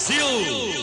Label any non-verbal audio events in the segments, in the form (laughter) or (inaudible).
Brasil!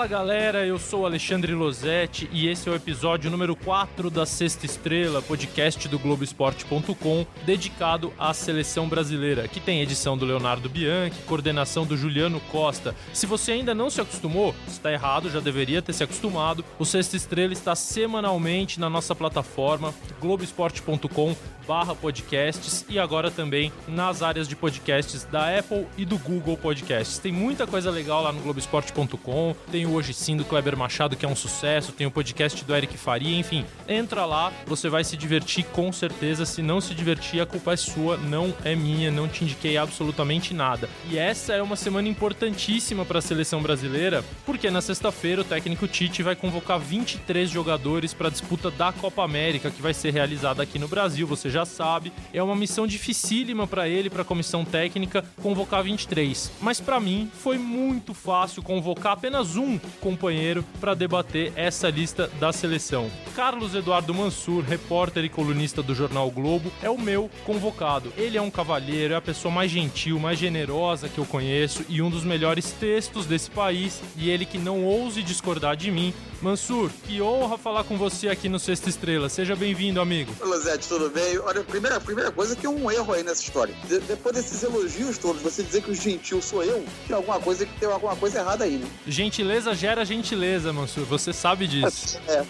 Fala galera, eu sou Alexandre Losetti e esse é o episódio número 4 da Sexta Estrela, podcast do Globoesporte.com, dedicado à seleção brasileira, que tem edição do Leonardo Bianchi, coordenação do Juliano Costa. Se você ainda não se acostumou, está errado, já deveria ter se acostumado. O Sexta Estrela está semanalmente na nossa plataforma globoesporte.com barra podcasts e agora também nas áreas de podcasts da Apple e do Google Podcasts. Tem muita coisa legal lá no globoesporte.com, tem o Hoje Sim do Kleber Machado, que é um sucesso, tem o podcast do Eric Faria, enfim, entra lá, você vai se divertir com certeza. Se não se divertir, a culpa é sua, não é minha, não te indiquei absolutamente nada. E essa é uma semana importantíssima para a seleção brasileira, porque na sexta-feira o técnico Tite vai convocar 23 jogadores para a disputa da Copa América, que vai ser realizada aqui no Brasil, você já sabe. É uma missão dificílima para ele, para a comissão técnica, convocar 23. Mas para mim foi muito fácil convocar apenas um companheiro para debater essa lista da seleção. Carlos Eduardo Mansur, repórter e colunista do jornal o Globo, é o meu convocado. Ele é um cavalheiro, é a pessoa mais gentil, mais generosa que eu conheço e um dos melhores textos desse país. E ele que não ouse discordar de mim. Mansur, que honra falar com você aqui no Sexta Estrela. Seja bem-vindo, amigo. Olá, Zé, tudo bem? Olha, a primeira, primeira coisa é que tem um erro aí nessa história. De, depois desses elogios todos, você dizer que o gentil sou eu, tem alguma coisa que tem alguma coisa errada aí, né? Gentileza gera gentileza, Mansur. Você sabe disso. (laughs) É.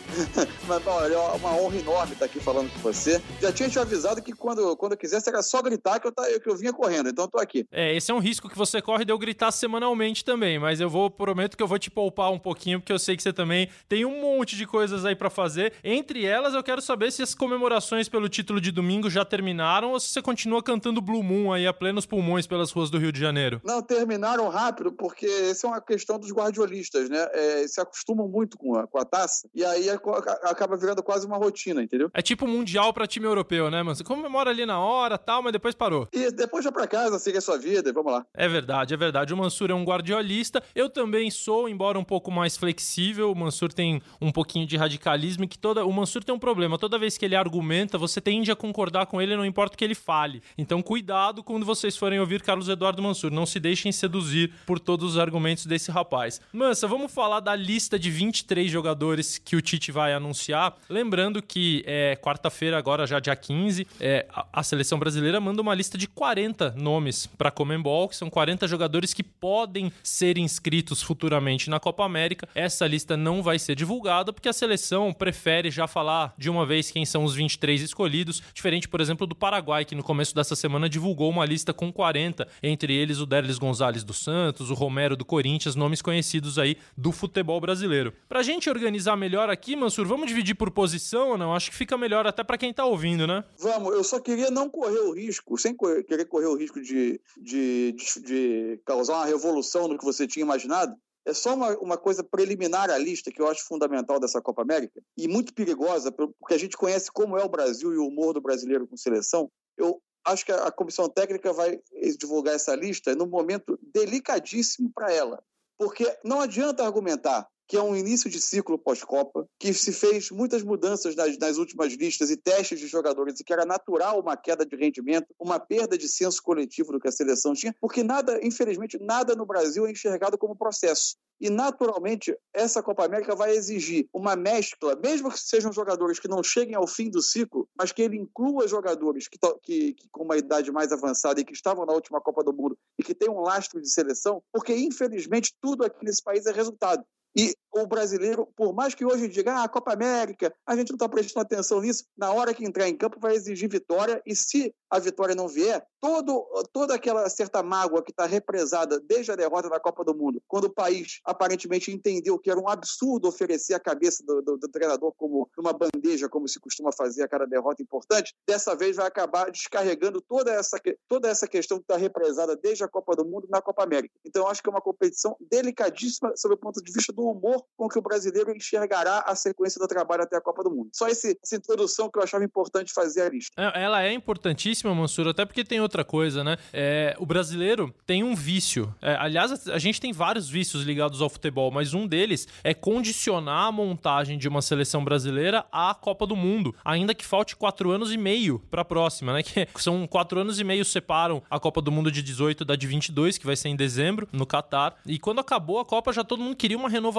Mas, olha, é uma honra enorme estar aqui falando com você. Já tinha te avisado que quando, quando eu quisesse era só gritar que eu, que eu vinha correndo, então eu tô aqui. É, esse é um risco que você corre de eu gritar semanalmente também, mas eu vou, prometo que eu vou te poupar um pouquinho, porque eu sei que você também tem um monte de coisas aí para fazer. Entre elas, eu quero saber se as comemorações pelo título de domingo já terminaram ou se você continua cantando Blue Moon aí a plenos pulmões pelas ruas do Rio de Janeiro. Não, terminaram rápido, porque essa é uma questão dos guardiolistas, né? É, se acostumam muito com a, com a taça e aí acaba virando quase uma rotina, entendeu? É tipo mundial para time europeu, né, mano? Você comemora ali na hora tal, mas depois parou. E depois já para casa, siga a sua vida e vamos lá. É verdade, é verdade. O Mansur é um guardiolista. Eu também sou, embora um pouco mais flexível. O Mansur tem um pouquinho de radicalismo e que toda. O Mansur tem um problema. Toda vez que ele argumenta, você tende a concordar com ele, não importa o que ele fale. Então, cuidado quando vocês forem ouvir Carlos Eduardo Mansur. Não se deixem seduzir por todos os argumentos desse rapaz. Mansa, vamos falar da lista de 23 jogadores que o Tite vai anunciar. Lembrando que é quarta-feira, agora já dia 15, é, a, a seleção brasileira manda uma lista de 40 nomes para Comembol, que são 40 jogadores que podem ser inscritos futuramente na Copa América. Essa lista não vai ser divulgada porque a seleção prefere já falar de uma vez quem são os 23 escolhidos, diferente, por exemplo, do Paraguai, que no começo dessa semana divulgou uma lista com 40, entre eles o Derlis Gonzalez do Santos, o Romero do Corinthians, nomes conhecidos aí do futebol brasileiro. Pra gente organizar melhor aqui, Mansur, vamos dividir por posição ou não? Acho que fica melhor até para quem tá ouvindo, né? Vamos, eu só queria não correr o risco, sem correr, querer correr o risco de, de, de, de causar uma revolução no que você tinha imaginado, é só uma, uma coisa preliminar à lista que eu acho fundamental dessa Copa América e muito perigosa, porque a gente conhece como é o Brasil e o humor do brasileiro com seleção. Eu acho que a comissão técnica vai divulgar essa lista num momento delicadíssimo para ela. Porque não adianta argumentar que é um início de ciclo pós-Copa, que se fez muitas mudanças nas, nas, últimas listas e testes de jogadores, e que era natural uma queda de rendimento, uma perda de senso coletivo do que a seleção tinha, porque nada, infelizmente, nada no Brasil é enxergado como processo. E, naturalmente, essa Copa América vai exigir uma mescla, mesmo que sejam jogadores que não cheguem ao fim do ciclo, mas que ele inclua jogadores que, que, que com uma idade mais avançada e que estavam na última Copa do Mundo e que têm um lastro de seleção, porque, infelizmente, tudo aqui nesse país é resultado. E o brasileiro, por mais que hoje diga, ah, a Copa América, a gente não está prestando atenção nisso, na hora que entrar em campo vai exigir vitória, e se a vitória não vier, todo, toda aquela certa mágoa que está represada desde a derrota da Copa do Mundo, quando o país aparentemente entendeu que era um absurdo oferecer a cabeça do, do, do treinador como uma bandeja, como se costuma fazer a cada derrota importante, dessa vez vai acabar descarregando toda essa, toda essa questão que está represada desde a Copa do Mundo na Copa América. Então, acho que é uma competição delicadíssima sob o ponto de vista do do humor com que o brasileiro enxergará a sequência do trabalho até a Copa do Mundo. Só esse, essa introdução que eu achava importante fazer a lista. É, ela é importantíssima, Mansur, até porque tem outra coisa, né? É, o brasileiro tem um vício. É, aliás, a gente tem vários vícios ligados ao futebol, mas um deles é condicionar a montagem de uma seleção brasileira à Copa do Mundo, ainda que falte quatro anos e meio para a próxima, né? (laughs) Que são quatro anos e meio separam a Copa do Mundo de 18 da de 22, que vai ser em dezembro, no Catar. E quando acabou a Copa, já todo mundo queria uma renovação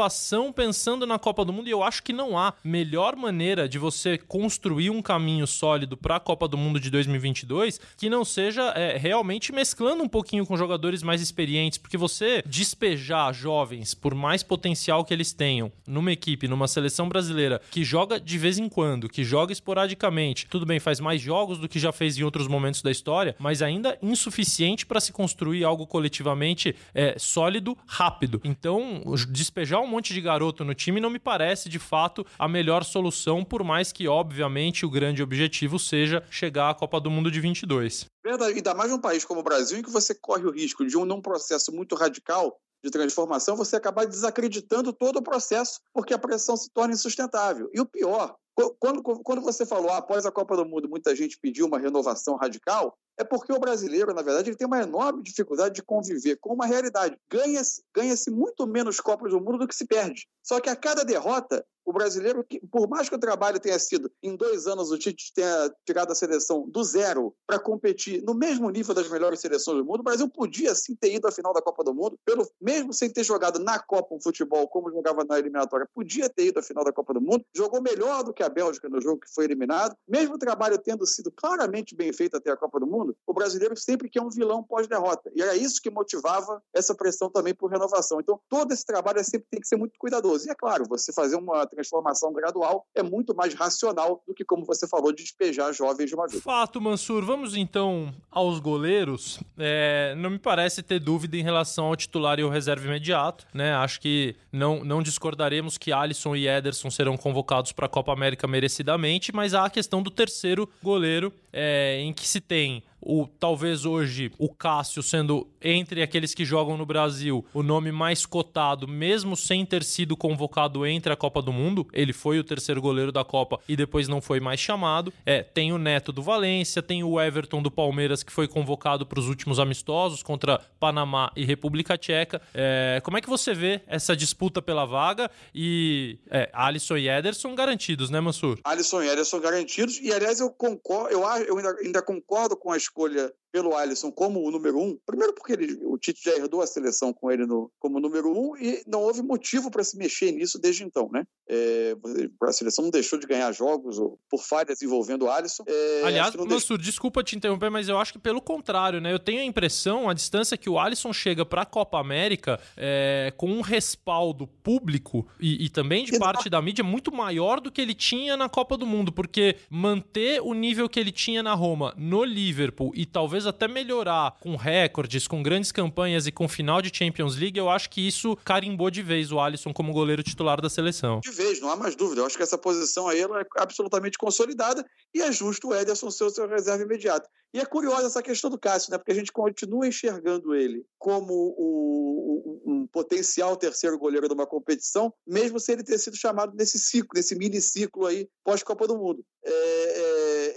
pensando na Copa do Mundo, e eu acho que não há melhor maneira de você construir um caminho sólido para a Copa do Mundo de 2022 que não seja é, realmente mesclando um pouquinho com jogadores mais experientes, porque você despejar jovens, por mais potencial que eles tenham, numa equipe, numa seleção brasileira que joga de vez em quando, que joga esporadicamente, tudo bem, faz mais jogos do que já fez em outros momentos da história, mas ainda insuficiente para se construir algo coletivamente é, sólido, rápido. Então, despejar um monte de garoto no time não me parece de fato a melhor solução, por mais que, obviamente, o grande objetivo seja chegar à Copa do Mundo de 22. Verdade, ainda mais num país como o Brasil, em que você corre o risco de um num processo muito radical de transformação, você acabar desacreditando todo o processo, porque a pressão se torna insustentável. E o pior, quando, quando você falou, ah, após a Copa do Mundo, muita gente pediu uma renovação radical, é porque o brasileiro, na verdade, ele tem uma enorme dificuldade de conviver com uma realidade. Ganha-se ganha muito menos Copas do Mundo do que se perde. Só que a cada derrota, o brasileiro, por mais que o trabalho tenha sido, em dois anos, o Tite tenha tirado a seleção do zero para competir no mesmo nível das melhores seleções do mundo, o Brasil podia sim ter ido à final da Copa do Mundo, pelo, mesmo sem ter jogado na Copa um futebol como jogava na eliminatória, podia ter ido à final da Copa do Mundo, jogou melhor do que a Bélgica no jogo que foi eliminado, mesmo o trabalho tendo sido claramente bem feito até a Copa do Mundo, o brasileiro sempre quer um vilão pós-derrota. E era isso que motivava essa pressão também por renovação. Então, todo esse trabalho sempre tem que ser muito cuidadoso. E é claro, você fazer uma transformação gradual é muito mais racional do que, como você falou, despejar jovens de uma vez. Fato, Mansur. Vamos então aos goleiros. É, não me parece ter dúvida em relação ao titular e ao reserva imediato. Né? Acho que não, não discordaremos que Alisson e Ederson serão convocados para a Copa América merecidamente, mas há a questão do terceiro goleiro, é, em que se tem o talvez hoje o Cássio sendo entre aqueles que jogam no Brasil o nome mais cotado, mesmo sem ter sido convocado entre a Copa do Mundo. Ele foi o terceiro goleiro da Copa e depois não foi mais chamado. É, tem o Neto do Valência, tem o Everton do Palmeiras que foi convocado para os últimos amistosos contra Panamá e República Tcheca. É, como é que você vê essa disputa pela vaga e é, Alisson e Ederson garantidos, né, Mansur? Alisson e Ederson garantidos e aliás eu concordo, eu, eu ainda, ainda concordo com as escolha pelo Alisson como o número um, primeiro porque ele, o Tite já herdou a seleção com ele no, como número um e não houve motivo para se mexer nisso desde então, né? É, a seleção não deixou de ganhar jogos por falhas envolvendo o Alisson. É, Aliás, Mansur, desculpa te interromper, mas eu acho que pelo contrário, né? Eu tenho a impressão, a distância que o Alisson chega para a Copa América é, com um respaldo público e, e também de parte da mídia muito maior do que ele tinha na Copa do Mundo, porque manter o nível que ele tinha na Roma no Liverpool e talvez até melhorar com recordes, com grandes campanhas e com final de Champions League, eu acho que isso carimbou de vez o Alisson como goleiro titular da seleção. De vez, não há mais dúvida. Eu acho que essa posição aí ela é absolutamente consolidada e é justo o Ederson ser o seu reserva imediato. E é curiosa essa questão do Cássio, né? porque a gente continua enxergando ele como o, um potencial terceiro goleiro de uma competição, mesmo sem ele ter sido chamado nesse ciclo, nesse mini ciclo aí pós-Copa do Mundo. É, é,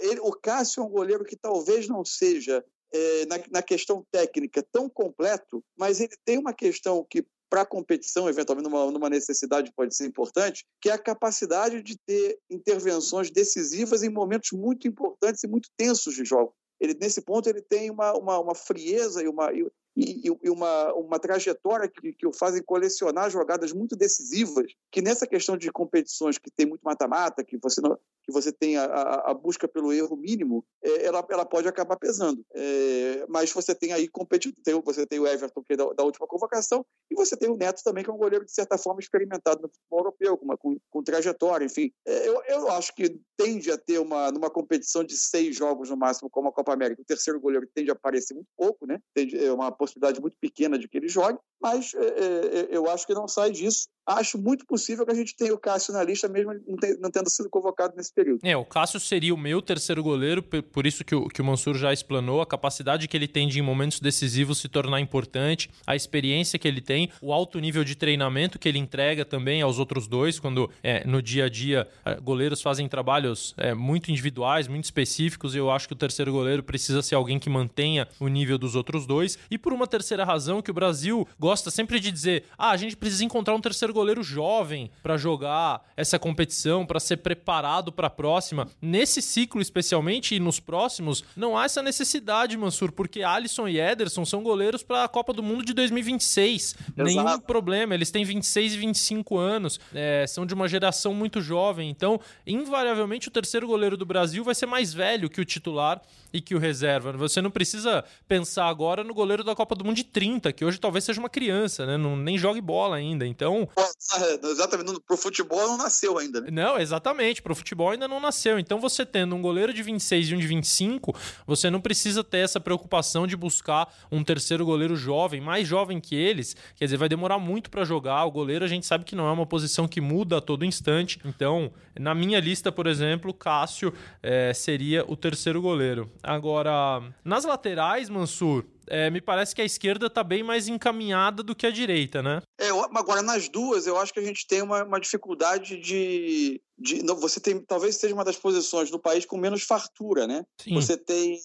ele, o Cássio é um goleiro que talvez não seja é, na, na, questão técnica tão completo, mas ele tem uma questão que para a competição, eventualmente numa, numa, necessidade pode ser importante, que é a capacidade de ter intervenções decisivas em momentos muito importantes e muito tensos de jogo. Ele, nesse ponto ele tem uma, uma, uma frieza e uma, e, e uma, uma trajetória que, que o fazem colecionar jogadas muito decisivas, que nessa questão de competições que tem muito mata-mata, que você não, que você tem a, a, busca pelo erro mínimo, é, ela, ela pode acabar pesando. É, mas você tem aí competitivo, você tem o Everton, que é da, da, última convocação, e você tem o Neto também, que é um goleiro, de certa forma, experimentado no futebol europeu, com, uma, com, com trajetória, enfim. É, eu, eu acho que tende a ter uma, numa competição de seis jogos no máximo, como a Copa América, o terceiro goleiro tende a aparecer muito pouco, né? Tende, é uma possibilidade muito pequena de que ele jogue, mas é, é, é, eu acho que não sai disso. Acho muito possível que a gente tenha o Cássio na lista, mesmo não, ter, não tendo sido convocado nesse período. É, o Cássio seria o meu terceiro goleiro, por isso que o, que o Mansur já explanou, a capacidade que ele tem de, em momentos decisivos, se tornar importante, a experiência que ele tem, o alto nível de treinamento que ele entrega também aos outros dois, quando é, no dia a dia goleiros fazem trabalhos é, muito individuais, muito específicos, e eu acho que o terceiro goleiro precisa ser alguém que mantenha o nível dos outros dois. E por uma terceira razão, que o Brasil gosta sempre de dizer: ah, a gente precisa encontrar um terceiro goleiro jovem para jogar essa competição, para ser preparado para a próxima. Nesse ciclo, especialmente, e nos próximos, não há essa necessidade, Mansur, porque Alisson e Ederson são goleiros para a Copa do Mundo de 2026. Exato. Nenhum problema, eles têm 26 e 25 anos, é, são de uma geração muito jovem. Então, invariavelmente, o terceiro goleiro do Brasil vai ser mais velho que o titular e que o reserva. Você não precisa pensar agora no goleiro da Copa do Mundo de 30, que hoje talvez seja uma criança, né? Não, nem jogue bola ainda. Então. (laughs) Exatamente, pro futebol não nasceu ainda, né? Não, exatamente, pro futebol ainda não nasceu. Então você tendo um goleiro de 26 e um de 25, você não precisa ter essa preocupação de buscar um terceiro goleiro jovem, mais jovem que eles. Quer dizer, vai demorar muito para jogar. O goleiro a gente sabe que não é uma posição que muda a todo instante. Então, na minha lista, por exemplo, Cássio é, seria o terceiro goleiro. Agora, nas laterais, Mansur, é, me parece que a esquerda está bem mais encaminhada do que a direita, né? É, agora, nas duas, eu acho que a gente tem uma, uma dificuldade de, de. não, você tem. Talvez seja uma das posições do país com menos fartura, né? Sim. Você tem.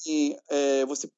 É, você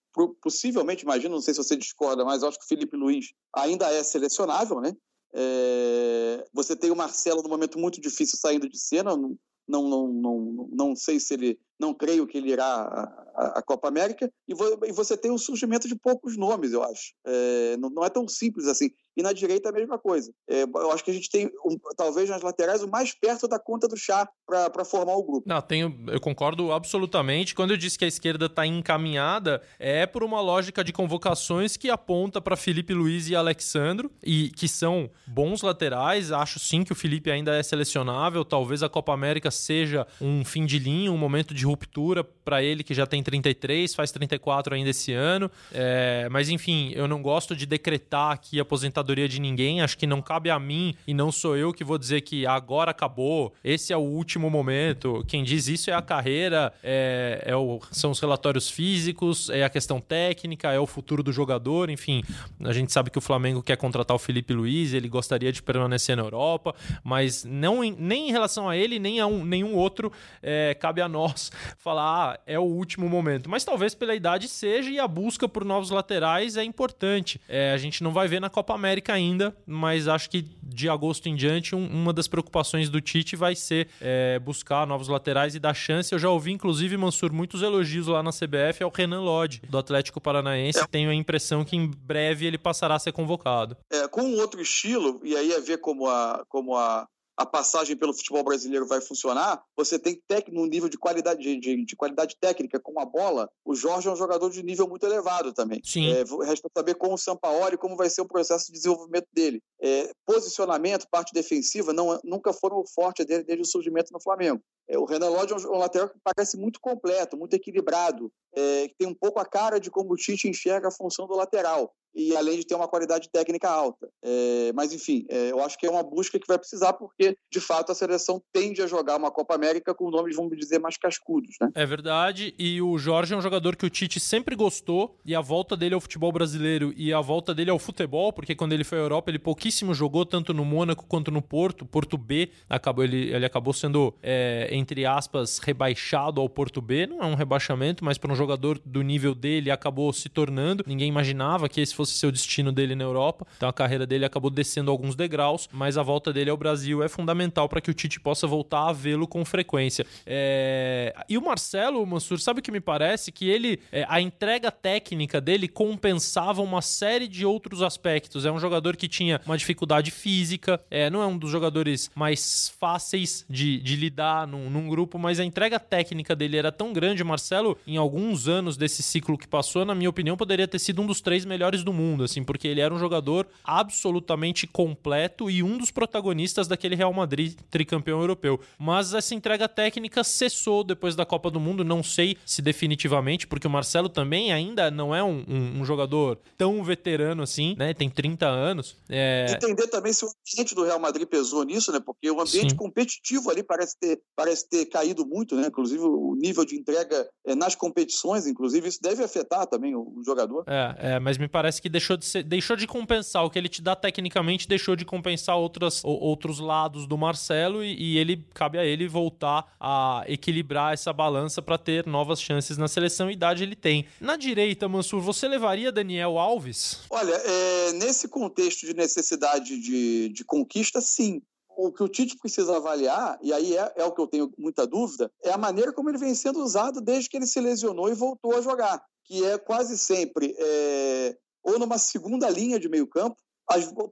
possivelmente, imagino, não sei se você discorda, mas eu acho que o Felipe Luiz ainda é selecionável, né? É, você tem o Marcelo num momento muito difícil saindo de cena, não, não, não, não, não sei se ele não creio que ele irá à, Copa América, e, vo, e, você tem o surgimento de poucos nomes, eu acho. É, não, não, é tão simples assim. E na direita a mesma coisa. É, eu acho que a gente tem, um, talvez nas laterais, o mais perto da conta do chá para formar o grupo. Não, tenho, eu concordo absolutamente. Quando eu disse que a esquerda está encaminhada, é por uma lógica de convocações que aponta para Felipe Luiz e Alexandro, e que são bons laterais. Acho sim que o Felipe ainda é selecionável. Talvez a Copa América seja um fim de linha, um momento de ruptura para ele que já tem 33, faz 34 ainda esse ano. É, mas enfim, eu não gosto de decretar aqui a aposentadoria de ninguém. Acho que não cabe a mim e não sou eu que vou dizer que agora acabou, esse é o último momento. Quem diz isso é a carreira, é, é o, são os relatórios físicos, é a questão técnica, é o futuro do jogador. Enfim, a gente sabe que o Flamengo quer contratar o Felipe Luiz, ele gostaria de permanecer na Europa, mas não em, nem em relação a ele, nem a um, nenhum outro é, cabe a nós falar, ah, é o último momento. Mas talvez pela idade seja e a busca por novos laterais é importante. É, a gente não vai ver na Copa América ainda, mas acho que de agosto em diante, um, uma das preocupações do Tite vai ser é, buscar novos laterais e dar chance. Eu já ouvi, inclusive, Mansur, muitos elogios lá na CBF ao Renan Lodge, do Atlético Paranaense. É. Tenho a impressão que em breve ele passará a ser convocado. É, com um outro estilo, e aí é ver como a, como a, a passagem pelo futebol brasileiro vai funcionar, você tem técnico, um nível de qualidade, de, de, qualidade técnica com a bola. O Jorge é um jogador de nível muito elevado também. Sim. É, resta saber com o Sampaoli como vai ser o processo de desenvolvimento dele. É, posicionamento, parte defensiva, não, nunca foram o forte dele desde o surgimento no Flamengo. É, o Renan Lodge é um, um lateral que parece muito completo, muito equilibrado, é, que tem um pouco a cara de como o Tite enxerga a função do lateral e além de ter uma qualidade técnica alta. É, mas, enfim, é, eu acho que é uma busca que vai precisar, porque, de fato, a seleção tende a jogar uma Copa América com nomes, vamos dizer, mais cascudos. Né? É verdade, e o Jorge é um jogador que o Tite sempre gostou, e a volta dele ao futebol brasileiro e a volta dele ao futebol, porque quando ele foi à Europa, ele pouquíssimo jogou, tanto no Mônaco quanto no Porto. Porto B, acabou, ele, ele acabou sendo, é, entre aspas, rebaixado ao Porto B. Não é um rebaixamento, mas para um jogador do nível dele, acabou se tornando. Ninguém imaginava que esse fosse ser o destino dele na Europa. Então a carreira dele acabou descendo alguns degraus, mas a volta dele ao Brasil é fundamental para que o Tite possa voltar a vê-lo com frequência. É... E o Marcelo Mansur, sabe o que me parece? Que ele, é, a entrega técnica dele compensava uma série de outros aspectos. É um jogador que tinha uma dificuldade física, é, não é um dos jogadores mais fáceis de, de lidar num, num grupo, mas a entrega técnica dele era tão grande. O Marcelo, em alguns anos desse ciclo que passou, na minha opinião, poderia ter sido um dos três melhores do mundo, assim, porque ele era um jogador absolutamente completo e um dos protagonistas daquele Real Madrid tricampeão europeu. Mas essa entrega técnica cessou depois da Copa do Mundo, não sei se definitivamente, porque o Marcelo também ainda não é um, um, um jogador tão veterano assim, né? Tem 30 anos. É... Entender também se o ambiente do Real Madrid pesou nisso, né? Porque o ambiente Sim. competitivo ali parece ter, parece parece ter caído muito, né? Inclusive o nível de entrega é, nas competições, inclusive, isso deve afetar também o, o jogador. É, é, mas me parece que deixou de, ser, deixou de compensar. O que ele te dá tecnicamente deixou de compensar outras, outros lados do Marcelo e, e ele cabe a ele voltar a equilibrar essa balança para ter novas chances na seleção. Idade ele tem. Na direita, Mansur, você levaria Daniel Alves? Olha, é, nesse contexto de necessidade de, de conquista, sim o que o Tite precisa avaliar, e aí é, é, o que eu tenho muita dúvida, é a maneira como ele vem sendo usado desde que ele se lesionou e voltou a jogar, que é quase sempre é, ou numa segunda linha de meio campo,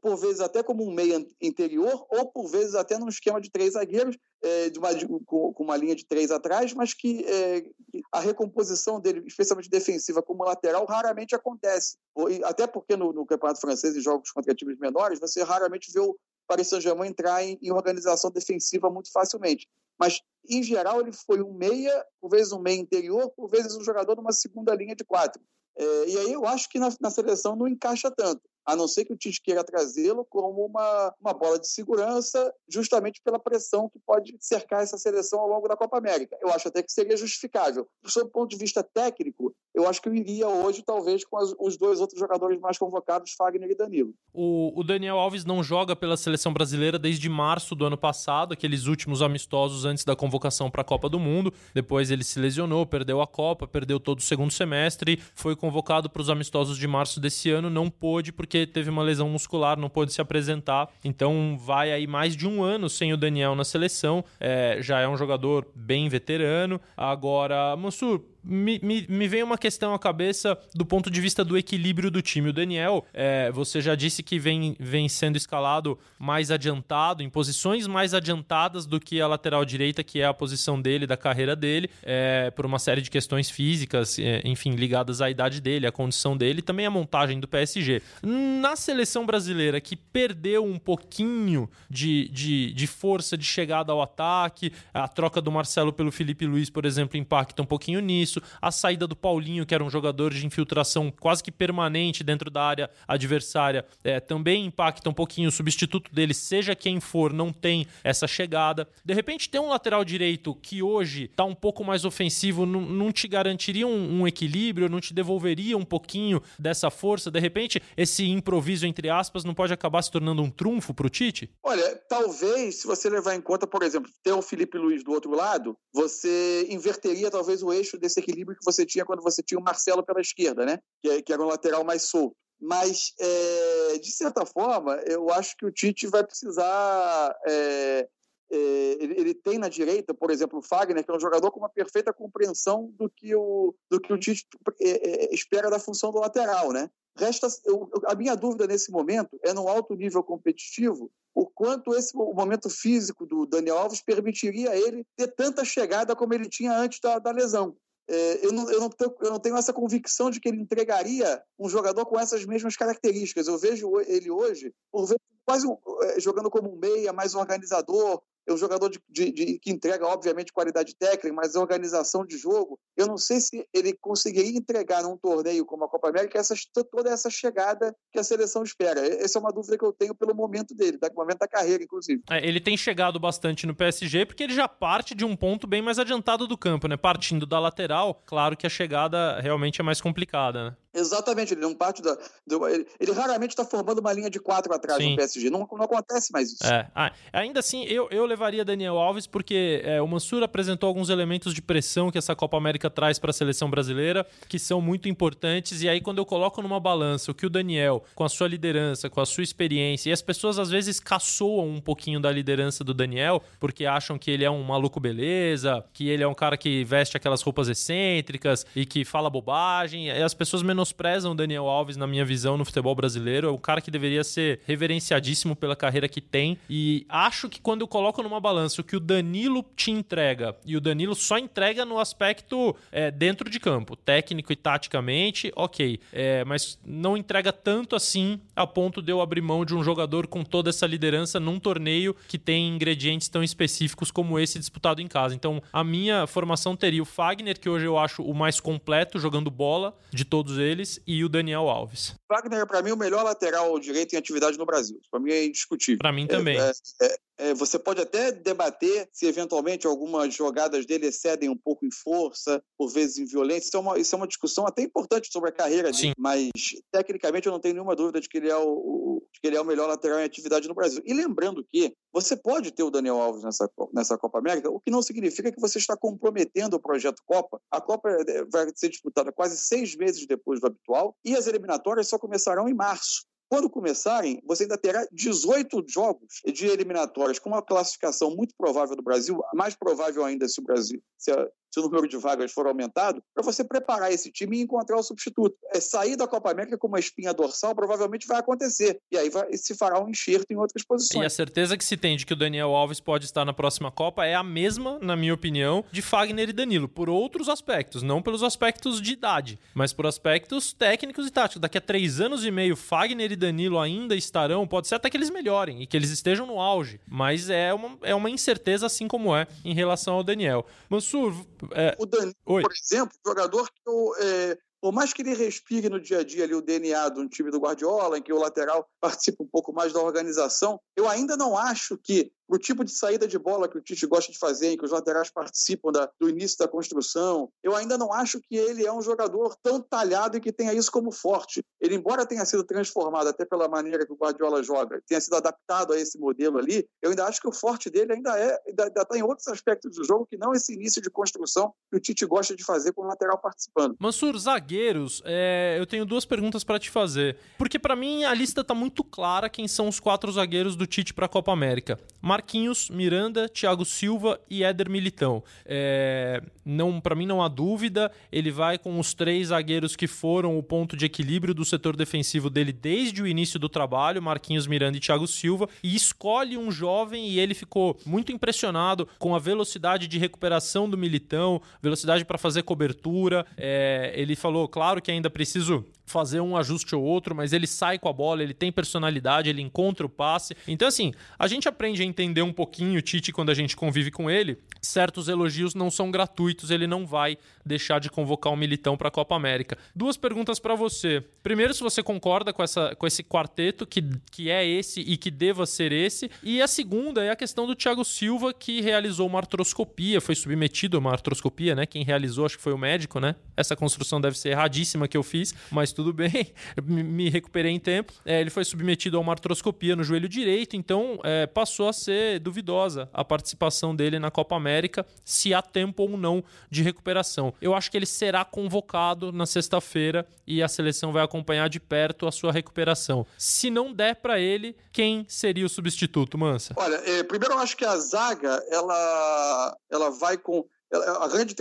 por vezes até como um meio interior, ou por vezes até num esquema de três zagueiros, é, de uma, com, com, uma linha de três atrás, mas que é, a recomposição dele, especialmente defensiva como lateral, raramente acontece. Até porque no, no Campeonato Francês, em jogos contra times menores, você raramente vê o Paris Saint-Germain entrar em, em organização defensiva muito facilmente. Mas, em geral, ele foi um meia, por vezes um meia interior, por vezes um jogador numa segunda linha de quatro. É, e aí eu acho que na, na seleção não encaixa tanto a não ser que o Tite queira trazê-lo como uma, uma bola de segurança, justamente pela pressão que pode cercar essa seleção ao longo da Copa América. Eu acho até que seria justificável. Sob o ponto de vista técnico, eu acho que eu iria hoje, talvez, com as, os dois outros jogadores mais convocados, Fagner e Danilo. O, o, Daniel Alves não joga pela seleção brasileira desde março do ano passado, aqueles últimos amistosos antes da convocação para a Copa do Mundo. Depois ele se lesionou, perdeu a Copa, perdeu todo o segundo semestre, foi convocado para os amistosos de março desse ano, não pôde porque porque teve uma lesão muscular, não pôde se apresentar. Então vai aí mais de um ano sem o Daniel na seleção. É, já é um jogador bem veterano. Agora, Mansur, me, me, me vem uma questão à cabeça do ponto de vista do equilíbrio do time. O Daniel, é, você já disse que vem, vem sendo escalado mais adiantado, em posições mais adiantadas do que a lateral direita, que é a posição dele, da carreira dele, é, por uma série de questões físicas, é, enfim, ligadas à idade dele, à condição dele, também à montagem do PSG. Na seleção brasileira, que perdeu um pouquinho de, de, de força de chegada ao ataque, a troca do Marcelo pelo Felipe Luiz, por exemplo, impacta um pouquinho nisso isso. A saída do Paulinho, que era um jogador de infiltração quase que permanente dentro da área adversária, é, também impacta um pouquinho. O substituto dele, seja quem for, não tem essa chegada. De repente, ter um lateral direito que hoje está um pouco mais ofensivo, não, te garantiria um, um equilíbrio, não te devolveria um pouquinho dessa força? De repente, esse improviso, entre aspas, não pode acabar se tornando um trunfo para o Tite? Olha, talvez, se você levar em conta, por exemplo, ter o Felipe Luiz do outro lado, você inverteria talvez o eixo desse equilíbrio que você tinha quando você tinha o Marcelo pela esquerda, né? Que, que era um lateral mais solto. Mas, é, de certa forma, eu acho que o Tite vai precisar. É, é, ele, ele, tem na direita, por exemplo, o Fagner, que é um jogador com uma perfeita compreensão do que o, do que o Tite é, é, espera da função do lateral, né? Resta, eu, a minha dúvida nesse momento é no alto nível competitivo o quanto esse o momento físico do Daniel Alves permitiria a ele ter tanta chegada como ele tinha antes da, da lesão. É, eu, não, eu, não tenho, eu não tenho essa convicção de que ele entregaria um jogador com essas mesmas características. Eu vejo ele hoje, por vezes, quase é, jogando como um meia, mais um organizador, é um jogador de, de, de, que entrega, obviamente, qualidade técnica, mas organização de jogo. Eu não sei se ele conseguiria entregar num torneio como a Copa América essa, toda essa chegada que a seleção espera. Essa é uma dúvida que eu tenho pelo momento dele, do momento da carreira, inclusive. É, ele tem chegado bastante no PSG porque ele já parte de um ponto bem mais adiantado do campo, né? Partindo da lateral, claro que a chegada realmente é mais complicada, né? Exatamente, ele não parte da. Do, ele, ele, raramente está formando uma linha de quatro atrás Sim. no PSG. Não, não acontece mais isso. É. Ah, ainda assim, eu, eu levaria Daniel Alves porque é, o Mansur apresentou alguns elementos de pressão que essa Copa América traz para a seleção brasileira que são muito importantes. E aí, quando eu coloco numa balança o que o Daniel, com a sua liderança, com a sua experiência, e as pessoas às vezes caçoam um pouquinho da liderança do Daniel porque acham que ele é um maluco beleza, que ele é um cara que veste aquelas roupas excêntricas e que fala bobagem. E as pessoas menos menosprezam o Daniel Alves, na minha visão, no futebol brasileiro. É um cara que deveria ser reverenciadíssimo pela carreira que tem. E acho que quando eu coloco numa balança o que o Danilo te entrega, e o Danilo só entrega no aspecto é, dentro de campo, técnico e taticamente, ok. É, mas não entrega tanto assim a ponto de eu abrir mão de um jogador com toda essa liderança num torneio que tem ingredientes tão específicos como esse disputado em casa. Então, a minha formação teria o Fagner, que hoje eu acho o mais completo jogando bola de todos eles deles e o Daniel Alves. Wagner é, para mim, o melhor lateral direito em atividade no Brasil. Para mim é indiscutível. Para mim também. É, é, é, você pode até debater se eventualmente algumas jogadas dele excedem um pouco em força, por vezes em violência. Isso é uma, isso é uma discussão até importante sobre a carreira dele. Sim. Mas, tecnicamente, eu não tenho nenhuma dúvida de que ele é o, o, de que ele é o melhor lateral em atividade no Brasil. E lembrando que você pode ter o Daniel Alves nessa, nessa Copa América, o que não significa que você está comprometendo o projeto Copa. A Copa é, vai ser disputada quase seis meses depois do habitual e as eliminatórias só começarão em março. Quando começarem, você ainda terá 18 jogos de eliminatórias com uma classificação muito provável do Brasil, mais provável ainda se o Brasil, se a, se o número de vagas for aumentado, para você preparar esse time e encontrar o substituto. É, sair da Copa América com uma espinha dorsal provavelmente vai acontecer. E aí vai, se fará um enxerto em outras posições. E a certeza que se tem de que o Daniel Alves pode estar na próxima Copa é a mesma, na minha opinião, de Fagner e Danilo, por outros aspectos, não pelos aspectos de idade, mas por aspectos técnicos e táticos. Daqui a três anos e meio, Fagner e Danilo ainda estarão, pode ser até que eles melhorem e que eles estejam no auge, mas é uma, é uma incerteza assim como é em relação ao Daniel. Mansur, é... O Danilo, Oi. por exemplo, jogador que eu, é, por mais que ele respire no dia a dia ali o DNA de um time do Guardiola, em que o lateral (laughs) participa um pouco mais da organização, eu ainda não acho que o tipo de saída de bola que o Tite gosta de fazer, em que os laterais participam da, do início da construção, eu ainda não acho que ele é um jogador tão talhado e que tenha isso como forte. Ele, embora tenha sido transformado até pela maneira que o Guardiola joga, tenha sido adaptado a esse modelo ali, eu ainda acho que o forte dele ainda é ainda está em outros aspectos do jogo que não esse início de construção que o Tite gosta de fazer com o lateral participando. Mansur, zagueiros, é, eu tenho duas perguntas para te fazer. Porque para mim a lista está muito clara quem são os quatro zagueiros do Tite para a Copa América. Marquinhos, Miranda, Thiago Silva e Éder Militão. É, não, para mim não há dúvida, ele vai com os três zagueiros que foram o ponto de equilíbrio do setor defensivo dele desde o início do trabalho, Marquinhos, Miranda e Thiago Silva, e escolhe um jovem e ele ficou muito impressionado com a velocidade de recuperação do Militão, velocidade para fazer cobertura. É, ele falou, claro que ainda preciso fazer um ajuste ou outro, mas ele sai com a bola, ele tem personalidade, ele encontra o passe. Então, assim, a gente aprende a entender um pouquinho o Tite quando a gente convive com ele. Certos elogios não são gratuitos, ele não vai deixar de convocar um militão para a Copa América. Duas perguntas para você. Primeiro, se você concorda com, essa, com esse quarteto, que, que é esse e que deva ser esse. E a segunda é a questão do Thiago Silva, que realizou uma artroscopia, foi submetido a uma artroscopia, né? Quem realizou, acho que foi o médico, né? Essa construção deve ser erradíssima que eu fiz, mas tudo bem, (laughs) me recuperei em tempo. É, ele foi submetido a uma artroscopia no joelho direito, então é, passou a ser duvidosa a participação dele na Copa América, se há tempo ou não de recuperação. Eu acho que ele será convocado na sexta-feira e a seleção vai acompanhar de perto a sua recuperação. Se não der para ele, quem seria o substituto, Mansa? Olha, é, primeiro eu acho que a zaga ela, ela vai com a grande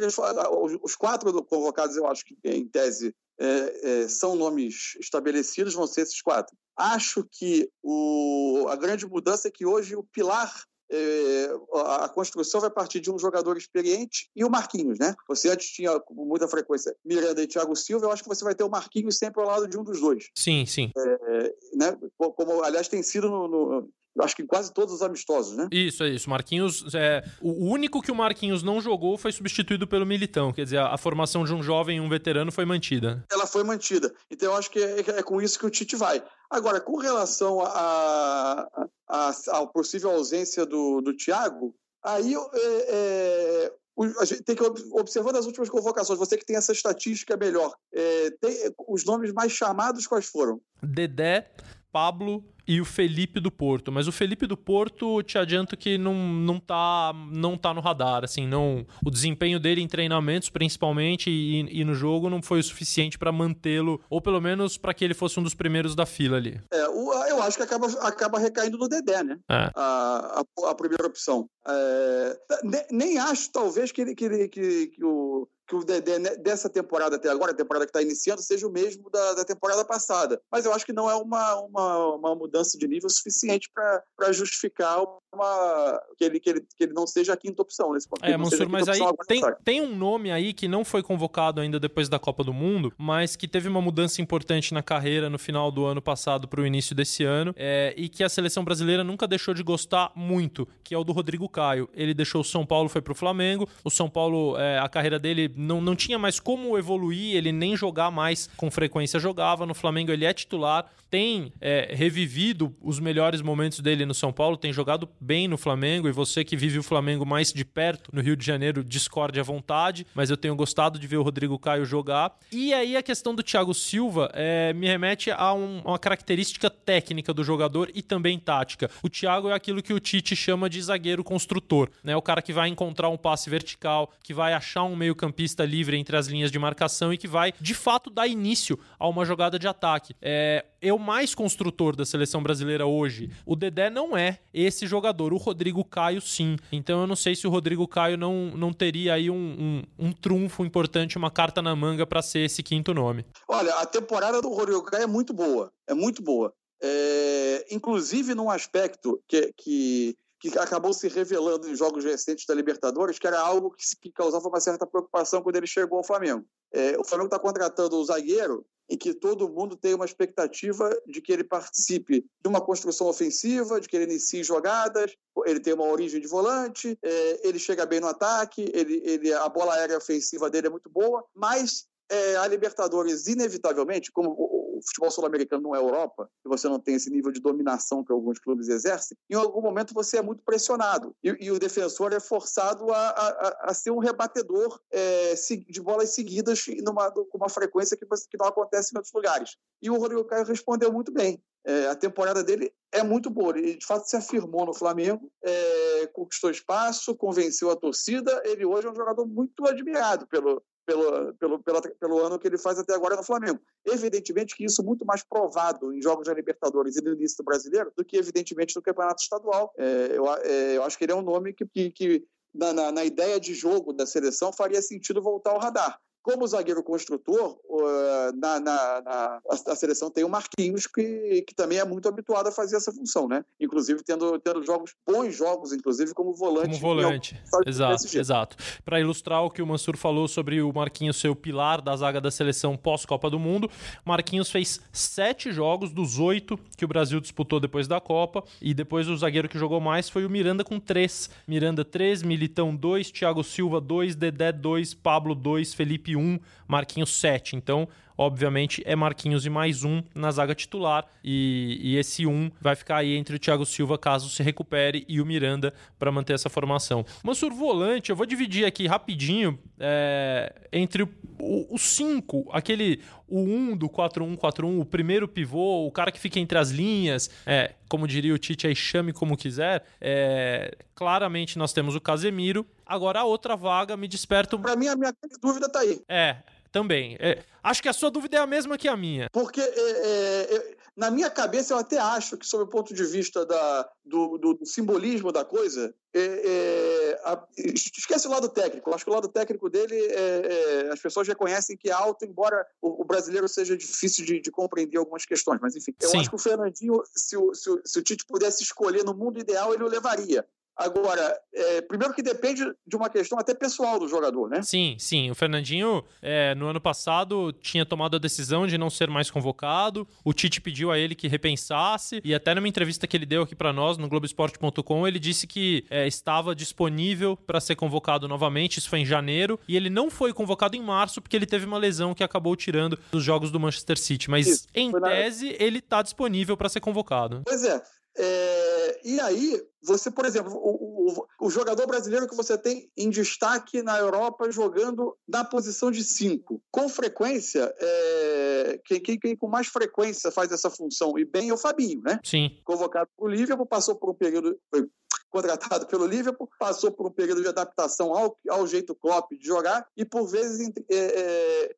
os quatro convocados, eu acho que em tese é, é, são nomes estabelecidos, vão ser esses quatro. Acho que o, a grande mudança é que hoje o pilar a construção vai partir de um jogador experiente e o Marquinhos, né? Você antes tinha com muita frequência Miranda e Thiago Silva, eu acho que você vai ter o Marquinhos sempre ao lado de um dos dois. Sim, sim. É, né? Como, aliás, tem sido no, no acho que em quase todos os amistosos, né? Isso, é isso. Marquinhos, é, o único que o Marquinhos não jogou foi substituído pelo Militão, quer dizer, a, a formação de um jovem e um veterano foi mantida. Ela foi mantida. Então eu acho que é, é com isso que o Tite vai. Agora, com relação a, possível ausência do, do Thiago, aí é, é, a gente tem que observando as últimas convocações, você que tem essa estatística melhor, é, tem, os nomes mais chamados quais foram? Dedé, Pablo e o Felipe do Porto. Mas o Felipe do Porto, te adianto que não, não, tá, não tá no radar. Assim, não, o desempenho dele em treinamentos, principalmente, e, e no jogo, não foi o suficiente para mantê-lo, ou pelo menos para que ele fosse um dos primeiros da fila ali. É, o, eu acho que acaba, acaba recaindo no Dedé, né? É. A, a, a, primeira opção. É, nem acho, talvez, que, ele, que, que, que o que o Dedé né, dessa temporada até agora, a temporada que está iniciando, seja o mesmo da, da, temporada passada. Mas eu acho que não é uma, uma, uma mudança de nível suficiente para justificar uma, que, ele, que, ele, que ele não seja a quinta opção nesse ponto. É, Mansur, mas aí tem, tem um nome aí que não foi convocado ainda depois da Copa do Mundo, mas que teve uma mudança importante na carreira no final do ano passado para o início desse ano é, e que a seleção brasileira nunca deixou de gostar muito, que é o do Rodrigo Caio. Ele deixou o São Paulo, foi para o Flamengo. O São Paulo, é, a carreira dele não, não tinha mais como evoluir, ele nem jogar mais com frequência jogava. No Flamengo ele é titular, tem é, revivido os melhores momentos dele no São Paulo, tem jogado bem no Flamengo e você que vive o Flamengo mais de perto no Rio de Janeiro discorde à vontade, mas eu tenho gostado de ver o Rodrigo Caio jogar. E aí a questão do Thiago Silva é, me remete a um, uma característica técnica do jogador e também tática. O Thiago é aquilo que o Tite chama de zagueiro construtor, né? O cara que vai encontrar um passe vertical, que vai achar um meio-campista livre entre as linhas de marcação e que vai, de fato, dar início a uma jogada de ataque. É, é o mais construtor da seleção brasileira hoje. O Dedé não é esse jogador. O Rodrigo Caio, sim. Então eu não sei se o Rodrigo Caio não, não teria aí um, um, um trunfo importante, uma carta na manga para ser esse quinto nome. Olha, a temporada do Rodrigo Caio é muito boa. É muito boa. É, inclusive num aspecto que, que, que, acabou se revelando em jogos recentes da Libertadores, que era algo que, que causava uma certa preocupação quando ele chegou ao Flamengo. É, o Flamengo está contratando o zagueiro em que todo mundo tem uma expectativa de que ele participe de uma construção ofensiva, de que ele inicie jogadas, ele tem uma origem de volante, é, ele chega bem no ataque, ele, ele, a bola aérea ofensiva dele é muito boa, mas é, a Libertadores, inevitavelmente, como o futebol sul-americano não é Europa, e você não tem esse nível de dominação que alguns clubes exercem, em algum momento você é muito pressionado. E, e o defensor é forçado a, a, a ser um rebatedor é, de bolas seguidas numa, com uma frequência que, que não acontece em outros lugares. E o Rodrigo Caio respondeu muito bem. É, a temporada dele é muito boa. Ele, de fato, se afirmou no Flamengo, é, conquistou espaço, convenceu a torcida. Ele hoje é um jogador muito admirado pelo, pelo, pelo, pelo, pelo ano que ele faz até agora no Flamengo. Evidentemente que isso é muito mais provado em jogos da Libertadores e no início do brasileiro do que, evidentemente, no Campeonato Estadual. É, eu, é, eu, acho que ele é um nome que, que, que na, na, na, ideia de jogo da seleção faria sentido voltar ao radar. Como zagueiro construtor, na, na, na, a seleção tem o Marquinhos, que, que também é muito habituado a fazer essa função, né? Inclusive tendo, tendo jogos, bons jogos, inclusive, como volante. Como volante, exato, exato. Para ilustrar o que o Mansur falou sobre o Marquinhos ser o pilar da zaga da seleção pós-Copa do Mundo, Marquinhos fez sete jogos dos oito que o Brasil disputou depois da Copa, e depois o zagueiro que jogou mais foi o Miranda com três. Miranda três, Militão dois, Thiago Silva dois, Dedé dois, Pablo dois, Felipe 1, Marquinhos 7. Então, obviamente, é Marquinhos e mais um na zaga titular. E, e esse um vai ficar aí entre o Thiago Silva, caso se recupere, e o Miranda para manter essa formação. Mansur Volante, eu vou dividir aqui rapidinho é, entre os cinco, aquele o 1 um do 4-1-4-1, o primeiro pivô, o cara que fica entre as linhas, é, como diria o Tite, aí chame como quiser. É, claramente nós temos o Casemiro. Agora a outra vaga me desperta. Para mim, a minha dúvida tá aí. É, também. É, acho que a sua dúvida é a mesma que a minha. Porque é, é, na minha cabeça eu até acho que, sob o ponto de vista da, do, do, do simbolismo da coisa, é, é, a, esquece o lado técnico. Eu acho que o lado técnico dele, é, é, as pessoas reconhecem que é alto, embora o, o brasileiro seja difícil de, de, compreender algumas questões. Mas, enfim, eu Sim. acho que o Fernandinho, se o, se, o, se o Tite pudesse escolher no mundo ideal, ele o levaria. Agora, é, primeiro que depende de uma questão até pessoal do jogador, né? Sim, sim. O Fernandinho, é, no ano passado, tinha tomado a decisão de não ser mais convocado. O Tite pediu a ele que repensasse. E até numa entrevista que ele deu aqui para nós no Globoesporte.com, ele disse que é, estava disponível para ser convocado novamente. Isso foi em janeiro. E ele não foi convocado em março porque ele teve uma lesão que acabou tirando dos jogos do Manchester City. Mas, Isso, em tese, na... ele está disponível para ser convocado. Pois é. É, e aí, você, por exemplo, o, o, o, jogador brasileiro que você tem em destaque na Europa jogando na posição de 5. Com frequência, é, quem, quem, quem, com mais frequência faz essa função, e bem, é o Fabinho, né? Sim. Convocado por Liverpool, passou por um período. Foi contratado pelo Liverpool, passou por um período de adaptação ao, ao jeito Klopp de jogar e, por vezes, é é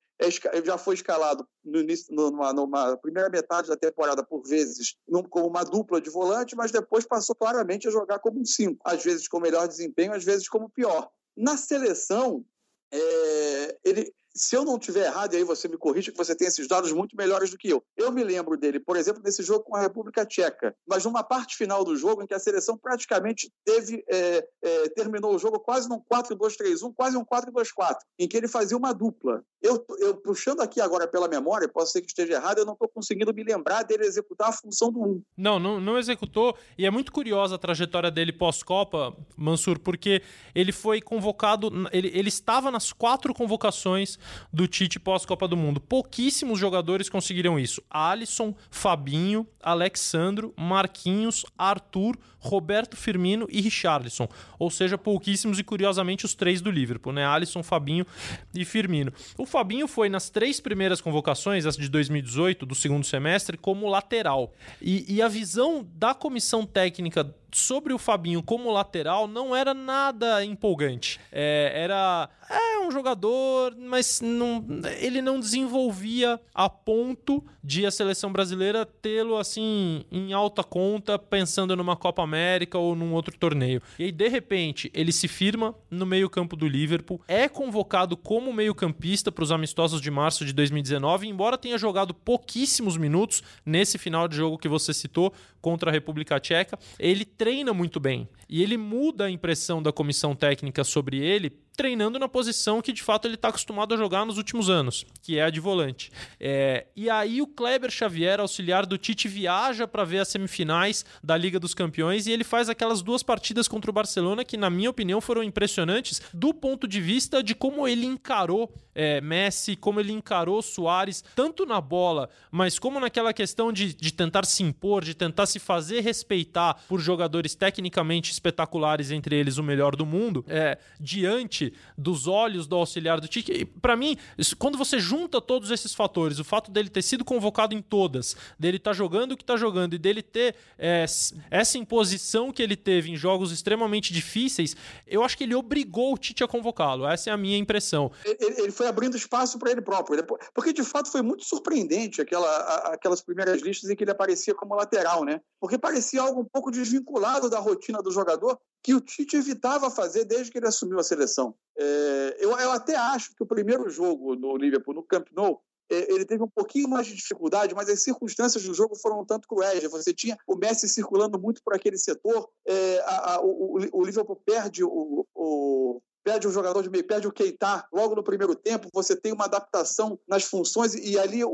já foi escalado no início, numa, numa, primeira metade da temporada, por vezes, como uma dupla de volante, mas depois passou claramente a jogar como um cinco, às vezes com melhor desempenho, às vezes como pior. Na seleção, é, ele, se eu não tiver errado, e aí você me corrige, que você tem esses dados muito melhores do que eu. Eu me lembro dele, por exemplo, nesse jogo com a República Tcheca, mas numa parte final do jogo em que a seleção praticamente teve, é, é, terminou o jogo quase num 4-2-3-1, quase um 4-2-4, em que ele fazia uma dupla. Eu, eu puxando aqui agora pela memória, posso ser que esteja errado, eu não estou conseguindo me lembrar dele executar a função do 1. Não, não, não executou, e é muito curiosa a trajetória dele pós-Copa, Mansur, porque ele foi convocado, ele, ele estava nas quatro convocações do Tite pós-Copa do Mundo. Pouquíssimos jogadores conseguiram isso. Alisson, Fabinho, Alexandro, Marquinhos, Arthur, Roberto Firmino e Richarlison. Ou seja, pouquíssimos e curiosamente os três do Liverpool, né? Alisson, Fabinho e Firmino. O Fabinho foi nas três primeiras convocações, as de 2018, do segundo semestre, como lateral. E, e a visão da comissão técnica sobre o Fabinho como lateral não era nada empolgante. É, era é um jogador, mas não, ele não desenvolvia a ponto de a seleção brasileira tê-lo assim em alta conta, pensando numa Copa América ou num outro torneio. E aí, de repente, ele se firma no meio-campo do Liverpool, é convocado como meio-campista para os amistosos de março de 2019, embora tenha jogado pouquíssimos minutos nesse final de jogo que você citou contra a República Tcheca, ele treina muito bem. E ele muda a impressão da comissão técnica sobre ele treinando na posição que de fato ele está acostumado a jogar nos últimos anos, que é a de volante. É, e aí o Kleber Xavier, auxiliar do Tite, viaja para ver as semifinais da Liga dos Campeões e ele faz aquelas duas partidas contra o Barcelona que, na minha opinião, foram impressionantes do ponto de vista de como ele encarou é, Messi, como ele encarou Soares, tanto na bola, mas como naquela questão de, de tentar se impor, de tentar se fazer respeitar por jogadores tecnicamente espetaculares, entre eles o melhor do mundo, é, diante dos olhos do auxiliar do Tite. Para mim, quando você junta todos esses fatores, o fato dele ter sido convocado em todas, dele estar tá jogando o que está jogando e dele ter é, essa imposição que ele teve em jogos extremamente difíceis, eu acho que ele obrigou o Tite a convocá-lo. Essa é a minha impressão. Ele, ele foi abrindo espaço para ele próprio, porque de fato foi muito surpreendente aquela, aquelas primeiras listas em que ele aparecia como lateral, né? Porque parecia algo um pouco desvinculado da rotina do jogador que o Tite evitava fazer desde que ele assumiu a seleção. É, eu, eu, até acho que o primeiro jogo no Liverpool, no Camp Nou, é, ele teve um pouquinho mais de dificuldade, mas as circunstâncias do jogo foram um tanto cruéis. Você tinha o Messi circulando muito por aquele setor, é, a, a, o, o, Liverpool perde o, o perde o jogador de meio, perde o Keita logo no primeiro tempo, você tem uma adaptação nas funções e ali o,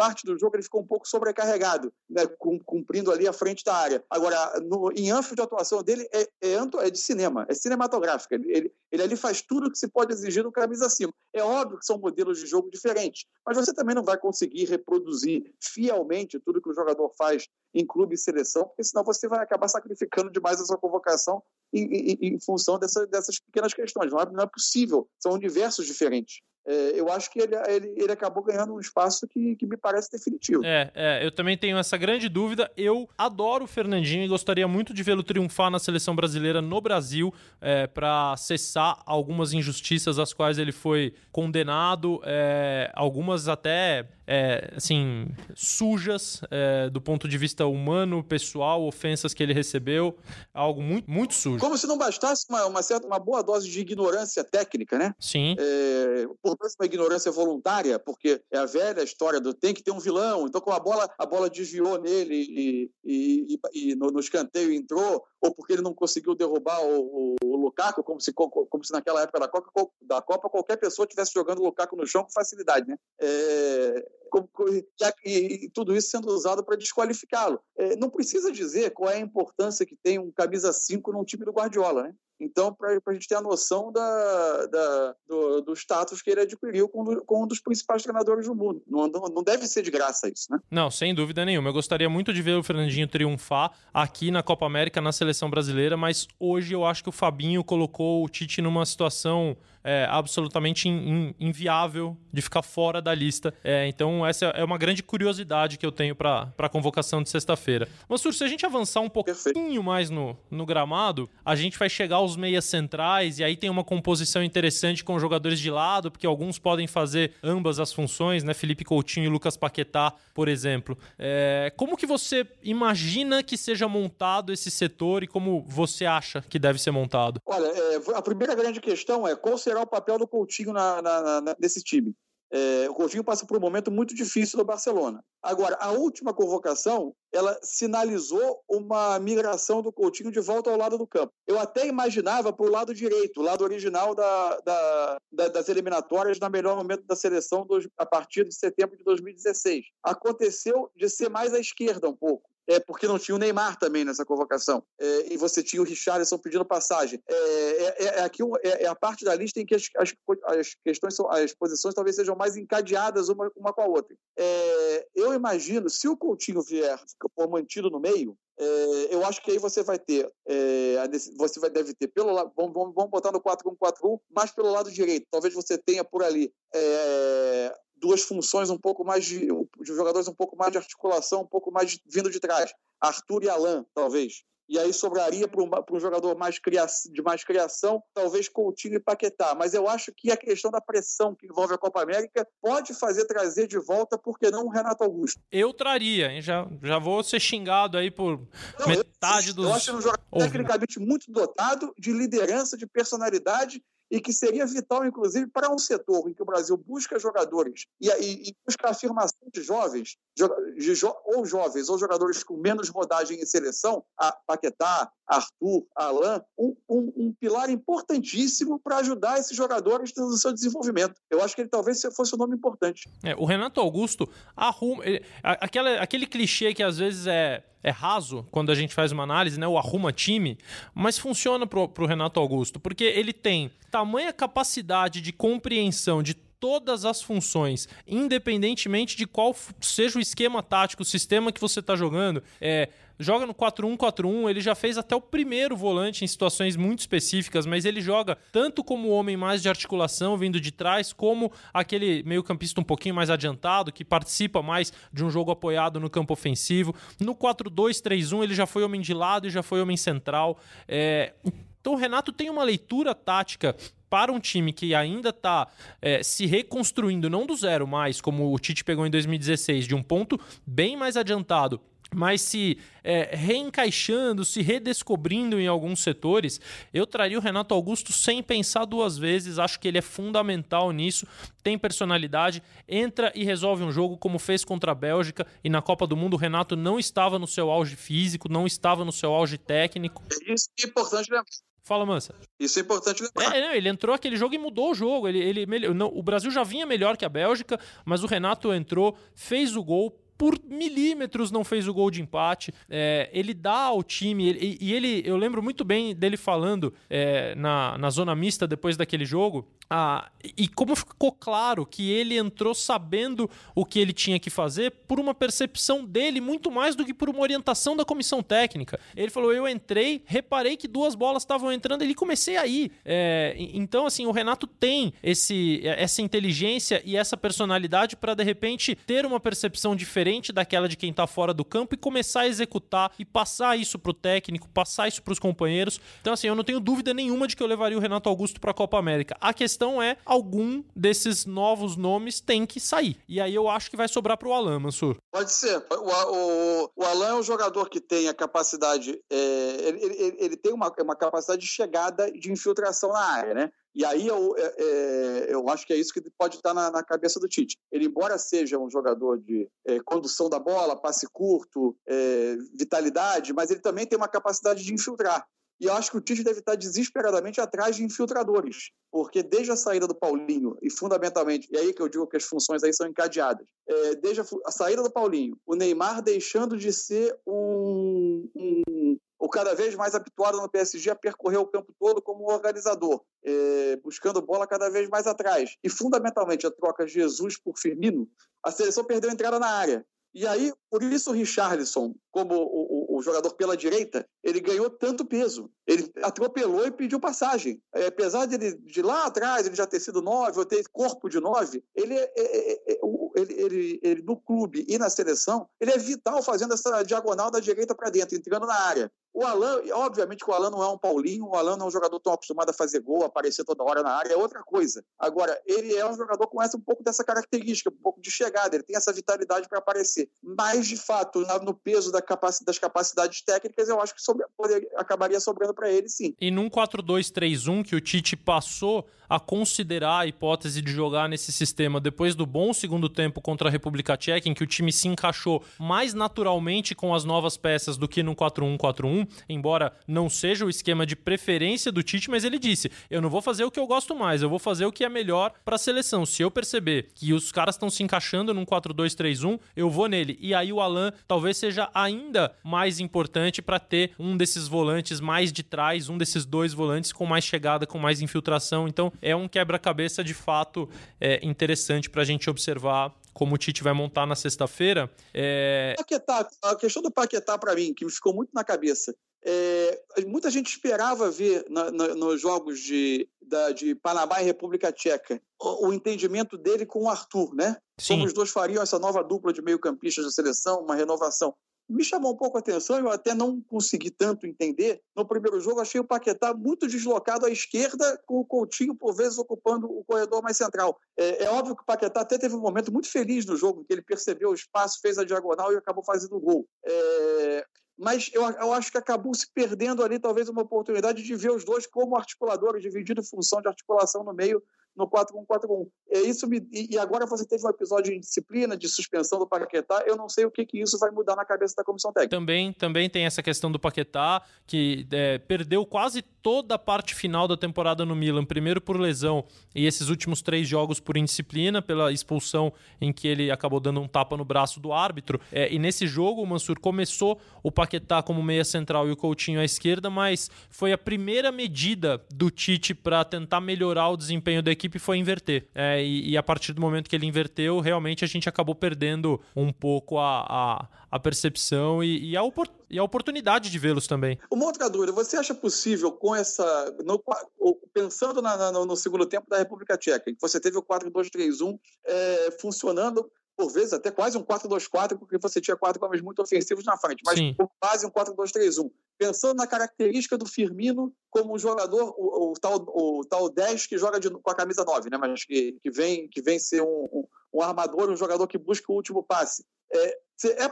parte do jogo ele ficou um pouco sobrecarregado, né, cumprindo ali a frente da área. Agora, no, em ânfimo de atuação dele é, é, é, de cinema, é cinematográfica. Ele, ele, ele ali faz tudo que se pode exigir no camisa acima. É óbvio que são modelos de jogo diferentes, mas você também não vai conseguir reproduzir fielmente tudo que o jogador faz em clube e seleção, porque senão você vai acabar sacrificando demais a sua convocação em, em, em função dessa, dessas pequenas questões. Não é, não é possível, são universos diferentes é, eu acho que ele, ele, ele, acabou ganhando um espaço que, que me parece definitivo. É, é, eu também tenho essa grande dúvida. Eu adoro o Fernandinho e gostaria muito de vê-lo triunfar na seleção brasileira no Brasil é, para cessar algumas injustiças às quais ele foi condenado, é, algumas até é, assim, sujas é, do ponto de vista humano, pessoal, ofensas que ele recebeu, algo muito, muito sujo. Como se não bastasse uma, uma certa, uma boa dose de ignorância técnica, né? Sim. É, por uma ignorância voluntária, porque é a velha história do tem que ter um vilão, então com a bola, a bola desviou nele e, e, e, no, no escanteio entrou, ou porque ele não conseguiu derrubar o, o, Lukaku, como se, como se naquela época da Copa, da Copa qualquer pessoa estivesse jogando o Lukaku no chão com facilidade, né? É, e, e, tudo isso sendo usado para desqualificá-lo. É, não precisa dizer qual é a importância que tem um camisa 5 num time do Guardiola, né? Então, para a gente ter a noção da, da do, do, status que ele adquiriu com, com, um dos principais treinadores do mundo. Não, não, deve ser de graça isso, né? Não, sem dúvida nenhuma. Eu gostaria muito de ver o Fernandinho triunfar aqui na Copa América, na seleção brasileira, mas hoje eu acho que o Fabinho colocou o Tite numa situação é, absolutamente in, in, inviável de ficar fora da lista. É, então, essa é uma grande curiosidade que eu tenho para a convocação de sexta-feira. Mansur, se a gente avançar um pouquinho mais no, no gramado, a gente vai chegar aos meias centrais e aí tem uma composição interessante com jogadores de lado, porque alguns podem fazer ambas as funções, né? Felipe Coutinho e Lucas Paquetá, por exemplo. É, como que você imagina que seja montado esse setor e como você acha que deve ser montado? Olha, é, a primeira grande questão é qual será o papel do Coutinho na, na, na, nesse time. É, o Coutinho passa por um momento muito difícil no Barcelona. Agora, a última convocação, ela sinalizou uma migração do Coutinho de volta ao lado do campo. Eu até imaginava para o lado direito, o lado original da, da, da, das eliminatórias, na melhor momento da seleção, a partir de setembro de 2016. Aconteceu de ser mais à esquerda um pouco é, porque não tinha o Neymar também nessa convocação. É, e você tinha o Richarlison pedindo passagem. É, é, é aqui é, é, a parte da lista em que as, as, as, questões, são, as posições talvez sejam mais encadeadas uma, uma com a outra. É, eu imagino, se o Coutinho vier for mantido no meio, é, eu acho que aí você vai ter, é, você vai, deve ter pelo lado, vamos, vamos, vamos botar no 4-1-4-1, mas pelo lado direito. Talvez você tenha por ali é, duas funções um pouco mais de, de jogadores um pouco mais de articulação, um pouco mais de, vindo de trás. Arthur e Alain, talvez. E aí sobraria para um, um, jogador mais de mais criação, talvez Coutinho e Paquetá. Mas eu acho que a questão da pressão que envolve a Copa América pode fazer trazer de volta, por que não o Renato Augusto? Eu traria, hein? Já, já vou ser xingado aí por não, metade eu, dos. Eu acho um jogador tecnicamente muito dotado, de liderança, de personalidade e que seria vital, inclusive, para um setor em que o Brasil busca jogadores e, e, e busca a afirmação de jovens, de jo, ou jovens, ou jogadores com menos rodagem em seleção, a Paquetá, Arthur, Alain, um, um, um pilar importantíssimo para ajudar esses jogadores no seu desenvolvimento. Eu acho que ele talvez fosse um nome importante. É, o Renato Augusto arruma. Aquela, aquele clichê que às vezes é é raso quando a gente faz uma análise, né? O arruma time, mas funciona pro, pro Renato Augusto, porque ele tem tamanha capacidade de compreensão de todas as funções, independentemente de qual seja o esquema tático, o sistema que você está jogando. É, joga no 4-1-4-1, ele já fez até o primeiro volante em situações muito específicas, mas ele joga tanto como homem mais de articulação vindo de trás, como aquele meio-campista um pouquinho mais adiantado, que participa mais de um jogo apoiado no campo ofensivo. No 4-2-3-1, ele já foi homem de lado e já foi homem central. É... Então o Renato tem uma leitura tática para um time que ainda está é, se reconstruindo, não do zero mais, como o Tite pegou em 2016, de um ponto bem mais adiantado mas se é, reencaixando, se redescobrindo em alguns setores, eu traria o Renato Augusto sem pensar duas vezes. Acho que ele é fundamental nisso, tem personalidade, entra e resolve um jogo como fez contra a Bélgica e na Copa do Mundo o Renato não estava no seu auge físico, não estava no seu auge técnico. É isso que é importante lembrar. Fala, Mansa. Isso é importante lembrar. É, não, ele entrou aquele jogo e mudou o jogo. Ele, ele, não, o Brasil já vinha melhor que a Bélgica, mas o Renato entrou, fez o gol, por milímetros não fez o gol de empate. É, ele dá ao time, ele, e ele, eu lembro muito bem dele falando é, na, na zona mista depois daquele jogo, ah, e como ficou claro que ele entrou sabendo o que ele tinha que fazer por uma percepção dele, muito mais do que por uma orientação da comissão técnica. Ele falou: Eu entrei, reparei que duas bolas estavam entrando e comecei aí. É, então, assim, o Renato tem esse, essa inteligência e essa personalidade para, de repente, ter uma percepção diferente daquela de quem está fora do campo e começar a executar e passar isso para o técnico, passar isso para os companheiros. Então, assim, eu não tenho dúvida nenhuma de que eu levaria o Renato Augusto para a Copa América. A questão é algum desses novos nomes tem que sair. E aí eu acho que vai sobrar para o Alan, Mansur. Pode ser. O, o, o Alan é um jogador que tem a capacidade, é, ele, ele, ele, tem uma, uma capacidade de chegada de infiltração na área, né? E aí eu, é, é, eu acho que é isso que pode estar na, na, cabeça do Tite. Ele, embora seja um jogador de é, condução da bola, passe curto, é, vitalidade, mas ele também tem uma capacidade de infiltrar. E eu acho que o Tite deve estar desesperadamente atrás de infiltradores, porque desde a saída do Paulinho, e fundamentalmente, e aí que eu digo que as funções aí são encadeadas, é, desde a, a, saída do Paulinho, o Neymar deixando de ser um, um o cada vez mais habituado no PSG a percorrer o campo todo como organizador, é, buscando bola cada vez mais atrás. E, fundamentalmente, a troca Jesus por Firmino, a seleção perdeu a entrada na área. E aí, por isso o Richarlison, como o, o, jogador pela direita, ele ganhou tanto peso. Ele atropelou e pediu passagem. É, apesar de, ele, de lá atrás ele já ter sido nove, ou ter corpo de nove, ele, é, é, é, é ele, ele, ele, no clube e na seleção, ele é vital fazendo essa diagonal da direita para dentro, entrando na área. O Alan, obviamente que o Alan não é um Paulinho, o Alan não é um jogador tão acostumado a fazer gol, aparecer toda hora na área, é outra coisa. Agora, ele é um jogador com essa, um pouco dessa característica, um pouco de chegada, ele tem essa vitalidade para aparecer. Mas, de fato, no peso da das capacidades técnicas, eu acho que sobre, poderia, acabaria sobrando para ele, sim. E num 4-2-3-1 que o Tite passou a considerar a hipótese de jogar nesse sistema depois do bom segundo tempo contra a República Tcheca, em que o time se encaixou mais naturalmente com as novas peças do que no 4-1-4-1, embora não seja o esquema de preferência do Tite, mas ele disse: eu não vou fazer o que eu gosto mais, eu vou fazer o que é melhor para a seleção. Se eu perceber que os caras estão se encaixando num 4-2-3-1, eu vou nele. E aí o Alan talvez seja ainda mais importante para ter um desses volantes mais de trás, um desses dois volantes com mais chegada, com mais infiltração. Então é um quebra-cabeça de fato é, interessante para a gente observar como o Tite vai montar na sexta-feira. É... Paquetá, a questão do Paquetá para mim, que me ficou muito na cabeça. É, muita gente esperava ver na, na, nos jogos de, da, de Panamá e República Tcheca o, o, entendimento dele com o Arthur, né? Sim. Como os dois fariam essa nova dupla de meio-campistas da seleção, uma renovação me chamou um pouco a atenção, eu até não consegui tanto entender. No primeiro jogo, achei o Paquetá muito deslocado à esquerda, com o Coutinho, por vezes, ocupando o corredor mais central. É, é óbvio que o Paquetá até teve um momento muito feliz no jogo, que ele percebeu o espaço, fez a diagonal e acabou fazendo o gol. É, mas eu, eu, acho que acabou se perdendo ali, talvez, uma oportunidade de ver os dois como articuladores, dividindo função de articulação no meio no 4-1-4-1. É isso me, e agora você teve um episódio de disciplina, de suspensão do Paquetá, eu não sei o que, que isso vai mudar na cabeça da comissão técnica. Também, também tem essa questão do Paquetá, que é, perdeu quase toda a parte final da temporada no Milan, primeiro por lesão e esses últimos três jogos por indisciplina, pela expulsão em que ele acabou dando um tapa no braço do árbitro. É, e nesse jogo o Mansur começou o Paquetá como meia central e o Coutinho à esquerda, mas foi a primeira medida do Tite para tentar melhorar o desempenho da equipe foi inverter. É, e, e, a partir do momento que ele inverteu, realmente a gente acabou perdendo um pouco a, a, a percepção e, e, a e, a oportunidade de vê-los também. Uma outra dúvida, você acha possível com essa. No, pensando na, na, no segundo tempo da República Tcheca, em que você teve o 4-2-3-1 é, funcionando por vezes até quase um 4-2-4, porque você tinha quatro homens muito ofensivos na frente, mas quase um 4-2-3-1. Pensando na característica do Firmino como um jogador, o, o, tal, o tal 10 que joga de, com a camisa 9, né? mas que, que, vem, que vem ser um, um, um armador, um jogador que busca o último passe. É, é,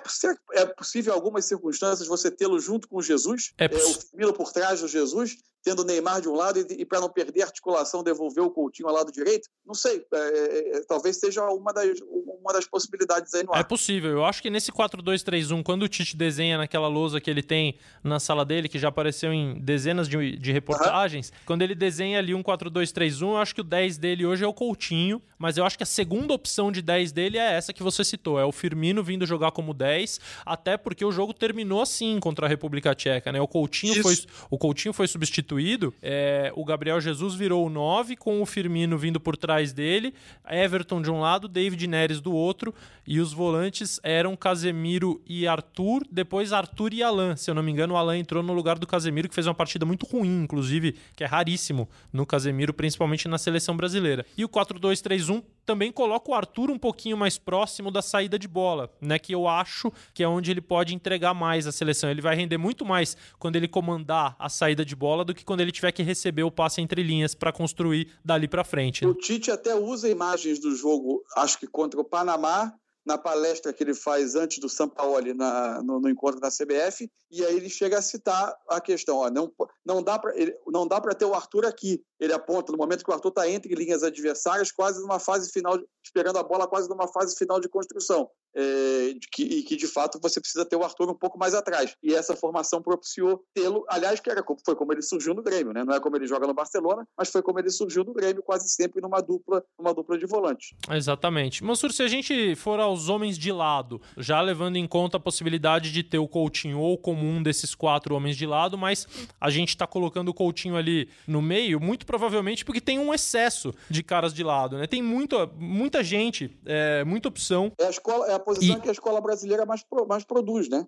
é possível, em algumas circunstâncias, você tê-lo junto com Jesus, é, é o Firmino por trás do Jesus, tendo o Neymar de um lado e, e para não perder a articulação, devolver o Coutinho ao lado direito? Não sei, é, é, é talvez seja uma das, uma das possibilidades aí no ar. É possível, eu acho que nesse 4-2-3-1, quando o Tite desenha naquela lousa que ele tem na sala dele, que já apareceu em dezenas de, de reportagens, uhum. quando ele desenha ali um 4-2-3-1, eu acho que o 10 dele hoje é o Coutinho, mas eu acho que a segunda opção de 10 dele é essa que você citou, é o Firmino vindo jogar como 10, até porque o jogo terminou assim contra a República Tcheca, né? O Coutinho, foi, o Coutinho foi substituído, é, o Gabriel Jesus virou o 9, com o Firmino vindo por trás dele, Everton de um lado, David Neres do outro, e os volantes eram Casemiro e Arthur, depois Arthur e Alan. Se eu não me engano, o Alan entrou no lugar do Casemiro, que fez uma partida muito ruim, inclusive, que é raríssimo no Casemiro, principalmente na seleção brasileira. E o 4-2-3-1 também coloca o Arthur um pouquinho mais próximo da saída de bola, né? Que eu acho que é onde ele pode entregar mais a seleção. Ele vai render muito mais quando ele comandar a saída de bola do que quando ele tiver que receber o passe entre linhas para construir dali para frente. Né? O Tite até usa imagens do jogo, acho que contra o Panamá, na palestra que ele faz antes do Sampaoli na, no, no, encontro da CBF, e aí ele chega a citar a questão, ó, não, não dá para ter o Arthur aqui. Ele aponta no momento que o Arthur está entre linhas adversárias, quase numa fase final, esperando a bola quase numa fase final de construção é, que, e que de fato você precisa ter o Arthur um pouco mais atrás. E essa formação propiciou tê-lo, aliás, que era, foi como ele surgiu no Grêmio, né? Não é como ele joga no Barcelona, mas foi como ele surgiu no Grêmio, quase sempre numa dupla, uma dupla de volantes. Exatamente. Mansur, se a gente for aos homens de lado, já levando em conta a possibilidade de ter o Coutinho ou como um desses quatro homens de lado, mas a gente está colocando o Coutinho ali no meio, muito provavelmente porque tem um excesso de caras de lado, né? Tem muita, muita gente, é, muita opção. É a escola, é a posição e... que a escola brasileira mais, mais produz, né?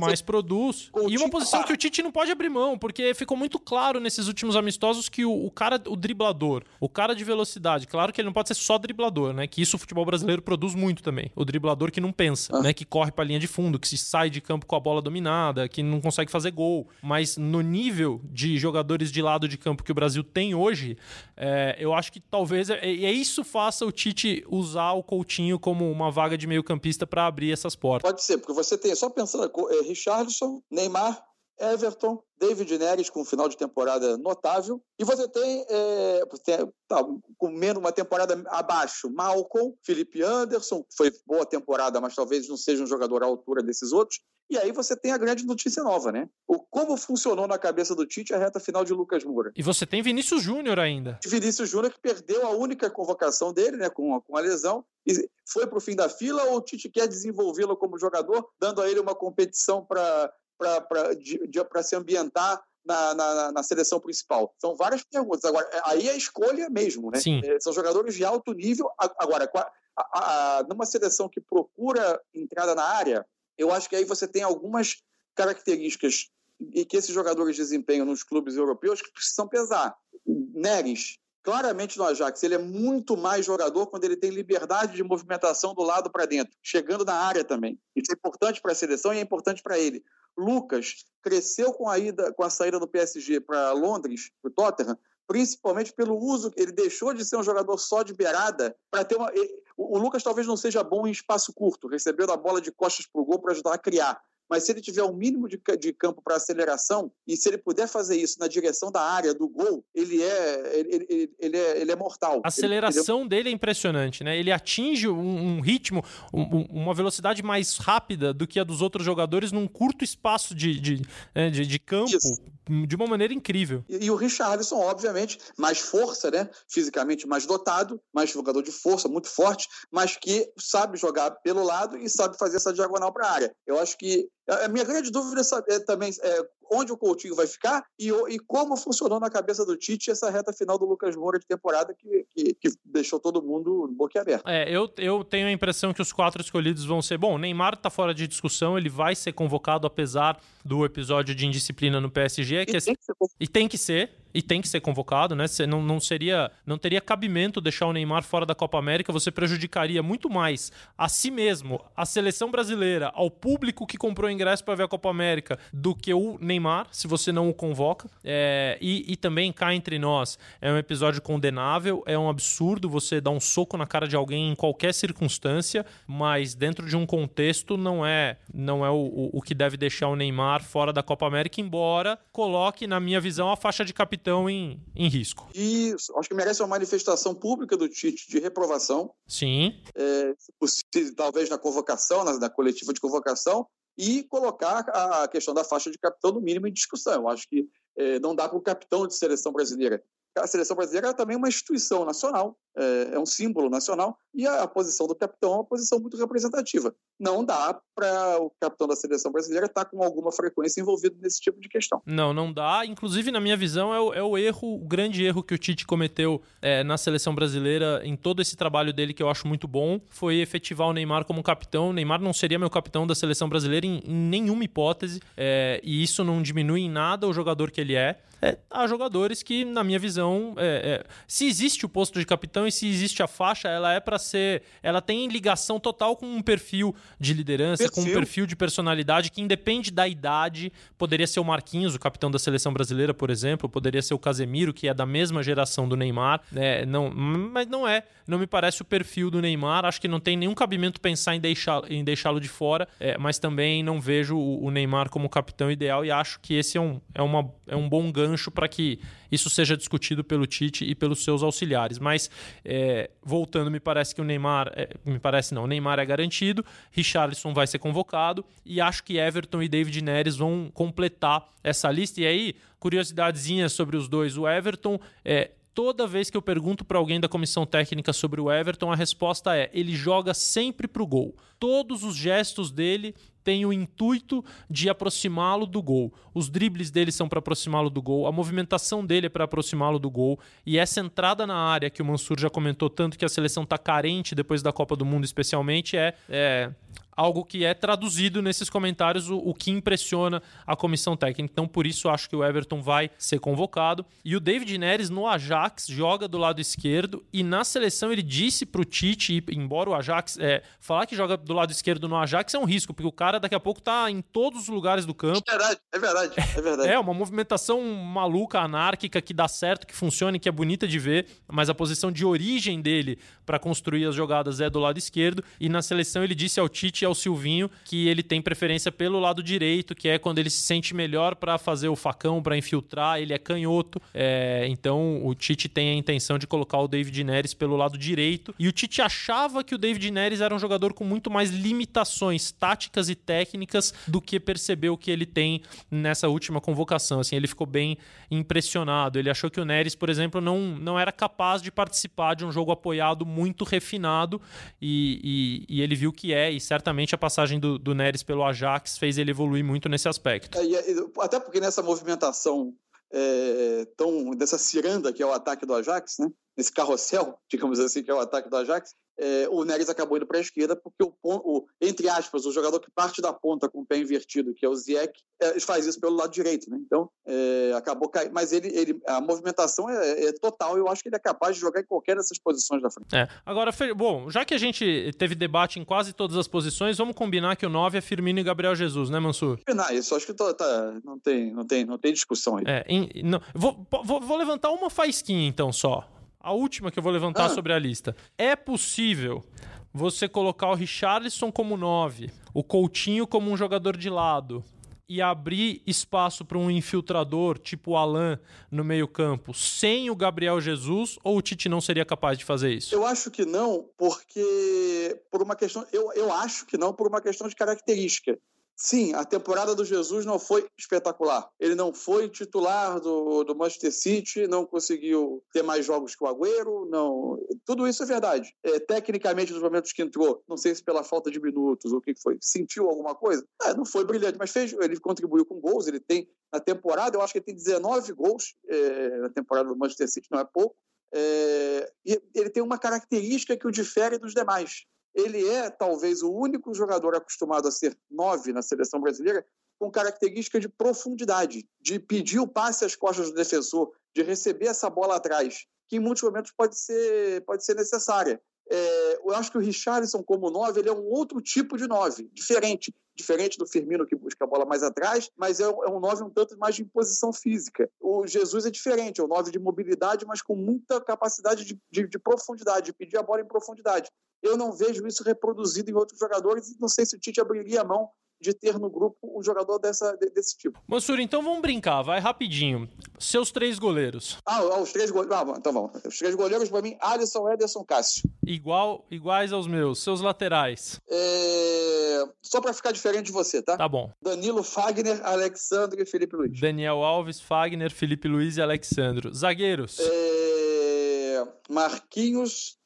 Mais produz. E uma posição que o Tite não pode abrir mão, porque ficou muito claro nesses últimos amistosos que o, o, cara, o driblador, o cara de velocidade, claro que ele não pode ser só driblador, né? Que isso o futebol brasileiro produz muito também. O driblador que não pensa, ah. né? Que corre pra linha de fundo, que se sai de campo com a bola dominada, que não consegue fazer gol. Mas no nível de jogadores de lado de campo que o Brasil tem hoje, é, eu acho que talvez é, é isso faça o Tite usar o Coutinho como uma vaga de meio campista para abrir essas portas. Pode ser, porque você tem, só pensando é, Richarlison, Neymar, Everton, David Neres com um final de temporada notável. E você tem, é, tem tá, com menos uma temporada abaixo, Malcolm, Felipe Anderson, que foi boa temporada, mas talvez não seja um jogador à altura desses outros. E aí você tem a grande notícia nova, né? O como funcionou na cabeça do Tite a reta final de Lucas Moura. E você tem Vinícius Júnior ainda. Vinícius Júnior que perdeu a única convocação dele, né, com, com a lesão, e foi para o fim da fila ou o Tite quer desenvolvê-lo como jogador, dando a ele uma competição para para se ambientar na, na, na, seleção principal? São várias perguntas. Agora, é, aí é a escolha mesmo, né? Sim. É, são jogadores de alto nível. Agora, a, a, numa seleção que procura entrada na área, eu acho que aí você tem algumas características e que esses jogadores desempenham nos clubes europeus que precisam pesar. Neres, claramente no Ajax, ele é muito mais jogador quando ele tem liberdade de movimentação do lado para dentro, chegando na área também. Isso é importante para a seleção e é importante para ele. Lucas cresceu com a ida, com a saída do PSG para Londres, para o Tottenham, principalmente pelo uso ele deixou de ser um jogador só de beirada para ter uma o, Lucas talvez não seja bom em espaço curto, recebendo a bola de costas para o gol para ajudar a criar mas se ele tiver um mínimo de, de campo para aceleração e se ele puder fazer isso na direção da área do gol, ele é ele, ele, ele é, ele é mortal. A aceleração ele, dele é impressionante, né? Ele atinge um, um ritmo, um, uma velocidade mais rápida do que a dos outros jogadores num curto espaço de, de, né, de, de campo. Isso de uma maneira incrível. E, e, o Richarlison, obviamente, mais força, né? Fisicamente mais dotado, mais jogador de força, muito forte, mas que sabe jogar pelo lado e sabe fazer essa diagonal para a área. Eu acho que a minha grande dúvida é, também é onde o Coutinho vai ficar e, e, como funcionou na cabeça do Tite essa reta final do Lucas Moura de temporada que, que, que deixou todo mundo boquiaberto. É, eu, eu tenho a impressão que os quatro escolhidos vão ser. Bom, Neymar está fora de discussão, ele vai ser convocado apesar do episódio de indisciplina no PSG. E, é, tem que e tem que ser e tem que ser convocado, né? Você não, não seria, não teria cabimento deixar o Neymar fora da Copa América, você prejudicaria muito mais a si mesmo, a seleção brasileira, ao público que comprou ingresso para ver a Copa América, do que o Neymar, se você não o convoca. É, e, e também cá entre nós, é um episódio condenável, é um absurdo você dar um soco na cara de alguém em qualquer circunstância, mas dentro de um contexto não é, não é o, o, o que deve deixar o Neymar fora da Copa América, embora coloque, na minha visão, a faixa de capitão estão em, em risco. Isso, acho que merece uma manifestação pública do Tite de reprovação. Sim. É, possível, talvez na convocação, na, na coletiva de convocação, e colocar a questão da faixa de capitão no mínimo em discussão. Eu acho que é, não dá para o capitão de seleção brasileira a seleção brasileira é também uma instituição nacional, é, é, um símbolo nacional, e a, posição do capitão é uma posição muito representativa. Não dá para o capitão da seleção brasileira estar tá com alguma frequência envolvido nesse tipo de questão. Não, não dá. Inclusive, na minha visão, é o, é o erro, o grande erro que o Tite cometeu é, na seleção brasileira em todo esse trabalho dele, que eu acho muito bom, foi efetivar o Neymar como capitão. O Neymar não seria meu capitão da seleção brasileira em, em nenhuma hipótese, é, e isso não diminui em nada o jogador que ele é. é há jogadores que, na minha visão, é, se existe o posto de capitão e se existe a faixa, ela é para ser. Ela tem ligação total com um perfil de liderança, perfil. com um perfil de personalidade que independe da idade. Poderia ser o Marquinhos, o capitão da seleção brasileira, por exemplo, poderia ser o Casemiro, que é da mesma geração do Neymar. É, não, mas não é. Não me parece o perfil do Neymar. Acho que não tem nenhum cabimento pensar em deixá-lo em deixá de fora, é, mas também não vejo o, o Neymar como capitão ideal e acho que esse é um, é uma, é um bom gancho para que isso seja discutido pelo Tite e pelos seus auxiliares. Mas, é, voltando, me parece que o Neymar. É, me parece não, o Neymar é garantido, Richarlison vai ser convocado e acho que Everton e David Neres vão completar essa lista. E aí, curiosidadezinha sobre os dois. O Everton é, toda vez que eu pergunto para alguém da comissão técnica sobre o Everton, a resposta é: ele joga sempre para o gol. Todos os gestos dele tem o intuito de aproximá-lo do gol. Os dribles dele são para aproximá-lo do gol, a movimentação dele é para aproximá-lo do gol. E essa entrada na área que o Mansur já comentou tanto que a seleção está carente depois da Copa do Mundo, especialmente, é, é algo que é traduzido nesses comentários, o, o, que impressiona a comissão técnica. Então, por isso, acho que o Everton vai ser convocado. E o David Neres no Ajax joga do lado esquerdo e na seleção ele disse para o Tite, embora o Ajax é, falar que joga do lado esquerdo no Ajax é um risco, porque o cara daqui a pouco tá em todos os lugares do campo. É verdade, é verdade, é verdade. (laughs) É uma movimentação maluca, anárquica, que dá certo, que funciona, que é bonita de ver, mas a posição de origem dele para construir as jogadas é do lado esquerdo. E na seleção ele disse ao Tite ao Silvinho que ele tem preferência pelo lado direito, que é quando ele se sente melhor para fazer o facão, para infiltrar. Ele é canhoto, é, então o Tite tem a intenção de colocar o David Neres pelo lado direito. E o Tite achava que o David Neres era um jogador com muito mais limitações táticas e técnicas do que percebeu que ele tem nessa última convocação. Assim, ele ficou bem impressionado. Ele achou que o Neres, por exemplo, não, não era capaz de participar de um jogo apoiado muito refinado e, e, e ele viu que é, e certamente a passagem do, do Neres pelo Ajax fez ele evoluir muito nesse aspecto. É, até porque nessa movimentação é, tão dessa ciranda que é o ataque do Ajax, né? Nesse carrossel, (laughs) digamos assim, que é o ataque do Ajax, é, o Neres acabou indo para a esquerda porque o, o, entre aspas o jogador que parte da ponta com o pé invertido que é o Ziyech é, faz isso pelo lado direito né? então é, acabou caindo mas ele, ele a movimentação é, é, total eu acho que ele é capaz de jogar em qualquer dessas posições da frente é. agora bom já que a gente teve debate em quase todas as posições vamos combinar que o 9 é Firmino e Gabriel Jesus né Mansur combinar isso acho que tá, tá, não tem não tem não tem discussão aí é, em, não, vou, vou, vou levantar uma faísquinha então só a última que eu vou levantar ah. sobre a lista. É possível você colocar o Richarlison como 9, o Coutinho como um jogador de lado e abrir espaço para um infiltrador tipo o Alan no meio-campo sem o Gabriel Jesus ou o Tite não seria capaz de fazer isso? Eu acho que não, porque por uma questão, eu, eu acho que não por uma questão de característica. Sim, a temporada do Jesus não foi espetacular. Ele não foi titular do, do Manchester City, não conseguiu ter mais jogos que o Agüero, não. Tudo isso é verdade. É, tecnicamente, nos momentos que entrou, não sei se pela falta de minutos ou o que foi, sentiu alguma coisa? É, não foi brilhante, mas fez, ele contribuiu com gols. Ele tem, na temporada, eu acho que ele tem 19 gols é, na temporada do Manchester City, não é pouco. É, e ele tem uma característica que o difere dos demais ele é talvez o único jogador acostumado a ser nove na seleção brasileira com característica de profundidade, de pedir o passe às costas do defensor, de receber essa bola atrás, que em muitos momentos pode ser, pode ser necessária. É, eu acho que o Richarlison, como nove, ele é um outro tipo de nove, diferente. Diferente do Firmino, que busca a bola mais atrás, mas é, um é nove um tanto mais de imposição física. O Jesus é diferente, é um nove de mobilidade, mas com muita capacidade de, de, de profundidade, de pedir a bola em profundidade. Eu não vejo isso reproduzido em outros jogadores e não sei se o Tite abriria a mão de ter no grupo um jogador dessa, desse tipo. Mansur, então vamos brincar, vai rapidinho. Seus três goleiros. Ah, os três goleiros. Ah, então vamos. Os três goleiros, para mim, Alisson, Ederson, Cássio. Igual, iguais aos meus. Seus laterais. É... Só para ficar diferente de você, tá? Tá bom. Danilo, Fagner, Alexandre e Felipe Luiz. Daniel Alves, Fagner, Felipe Luiz e Alexandro. Zagueiros. É... Marquinhos,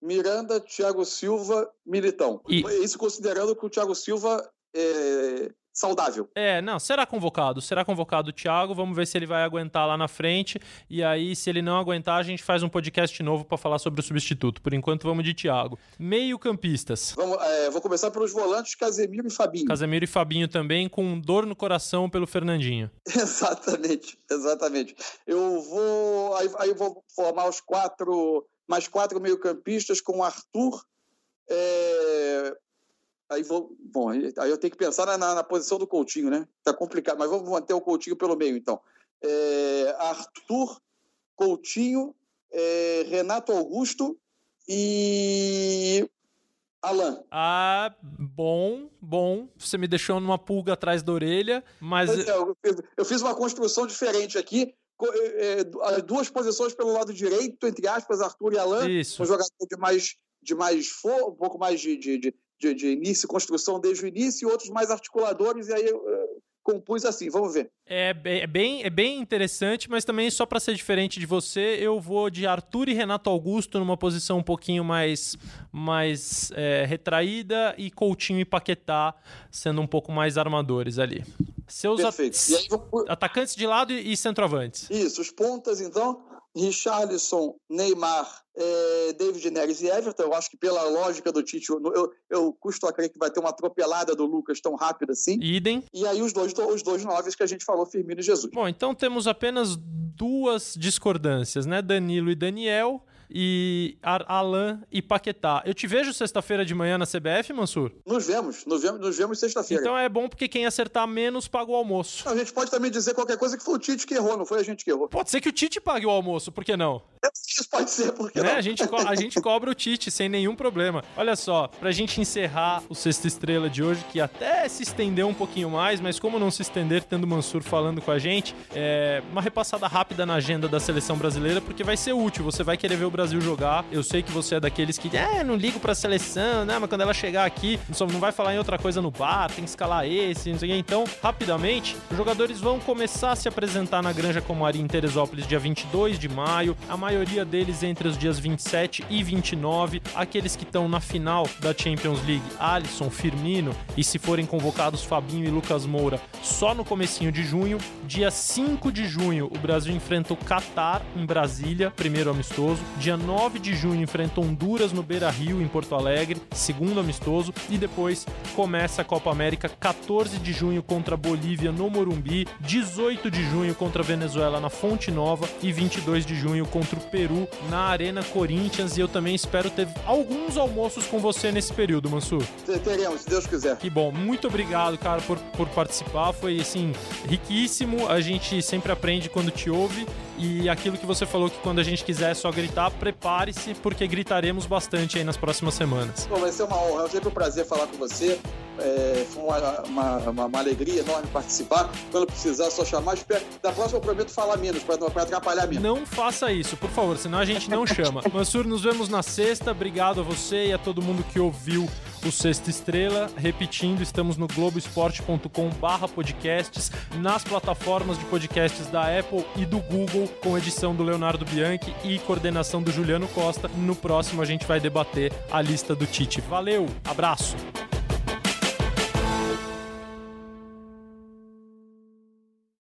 Miranda, Thiago Silva, Militão. E... Isso considerando que o Thiago Silva é saudável. É, não, será convocado. Será convocado o Thiago. Vamos ver se ele vai aguentar lá na frente. E aí, se ele não aguentar, a gente faz um podcast novo para falar sobre o substituto. Por enquanto, vamos de Thiago. Meio-campistas. É, vou começar pelos volantes Casemiro e Fabinho. Casemiro e Fabinho também, com dor no coração pelo Fernandinho. (laughs) exatamente, exatamente. Eu vou. Aí, aí eu vou formar os quatro mais quatro meio-campistas com Arthur. É... Aí vou, bom, aí eu tenho que pensar na, na, posição do Coutinho, né? Tá complicado, mas vamos manter o Coutinho pelo meio, então. É... Arthur, Coutinho, é... Renato Augusto e Alan. Ah, bom, bom. Você me deixou numa pulga atrás da orelha, mas. É, eu, fiz, eu, fiz, uma construção diferente aqui. É, é, duas posições pelo lado direito, entre aspas, Arthur e Alain, Isso. um jogador de mais, de mais for, um pouco mais de, de, de, de, início, construção desde o início, e outros mais articuladores, e aí compus assim, vamos ver. É, é, bem, é bem interessante, mas também só para ser diferente de você, eu vou de Arthur e Renato Augusto numa posição um pouquinho mais, mais é, retraída e Coutinho e Paquetá sendo um pouco mais armadores ali. Seus at aí, atacantes de lado e, e centroavantes. Isso, os pontas então, Richarlison, Neymar, é, David Neres e Everton. Eu acho que pela lógica do Tite, eu, eu custo a crer que vai ter uma atropelada do Lucas tão rápido assim. Idem. E aí os dois, os dois noves que a gente falou, Firmino e Jesus. Bom, então temos apenas duas discordâncias, né? Danilo e Daniel e Alan e Paquetá. Eu te vejo sexta-feira de manhã na CBF, Mansur? Nos vemos, nos vemos, nos vemos sexta-feira. Então é bom porque quem acertar menos paga o almoço. A gente pode também dizer qualquer coisa que foi o Tite que errou, não foi a gente que errou. Pode ser que o Tite pague o almoço, por que não? Isso pode ser, por que né? não? A gente, a gente (laughs) cobra o Tite sem nenhum problema. Olha só, pra gente encerrar o Sexta Estrela de hoje, que até se estendeu um pouquinho mais, mas como não se estender tendo o Mansur falando com a gente, é uma repassada rápida na agenda da seleção brasileira, porque vai ser útil. Você vai querer ver o Brasil jogar. Eu sei que você é daqueles que, é, não ligo pra seleção, né? Mas quando ela chegar aqui, não vai falar em outra coisa no bar, tem que escalar esse, não sei o quê. Então, rapidamente, os jogadores vão começar a se apresentar na Granja Comari em Teresópolis dia 22 de maio. A maioria deles entre os dias 27 e 29. Aqueles que estão na final da Champions League, Alisson, Firmino e se forem convocados Fabinho e Lucas Moura, só no comecinho de junho. Dia 5 de junho, o Brasil enfrenta o Catar em Brasília, primeiro amistoso. Dia 9 de junho enfrenta Honduras no Beira-Rio em Porto Alegre, segundo amistoso, e depois começa a Copa América 14 de junho contra a Bolívia no Morumbi, 18 de junho contra a Venezuela na Fonte Nova e 22 de junho contra o Peru na Arena Corinthians e eu também espero ter alguns almoços com você nesse período, Mansur. Teremos, se Deus quiser. Que bom, muito obrigado, cara, por, por participar. Foi assim, riquíssimo. A gente sempre aprende quando te ouve. E aquilo que você falou que quando a gente quiser só gritar, prepare-se, porque gritaremos bastante aí nas próximas semanas. Bom, vai ser uma honra, é sempre um prazer falar com você. É, foi uma, uma, uma, alegria enorme participar. Quando precisar, só chamar. Espero. Da próxima eu prometo falar menos, para atrapalhar menos. Não faça isso, por favor, senão a gente não chama. (laughs) Mansur, nos vemos na sexta. Obrigado a você e a todo mundo que ouviu o Sexta Estrela. Repetindo, estamos no globoesporte.com barra podcasts, nas plataformas de podcasts da Apple e do Google, com edição do Leonardo Bianchi e coordenação do Juliano Costa. No próximo a gente vai debater a lista do Tite. Valeu, abraço!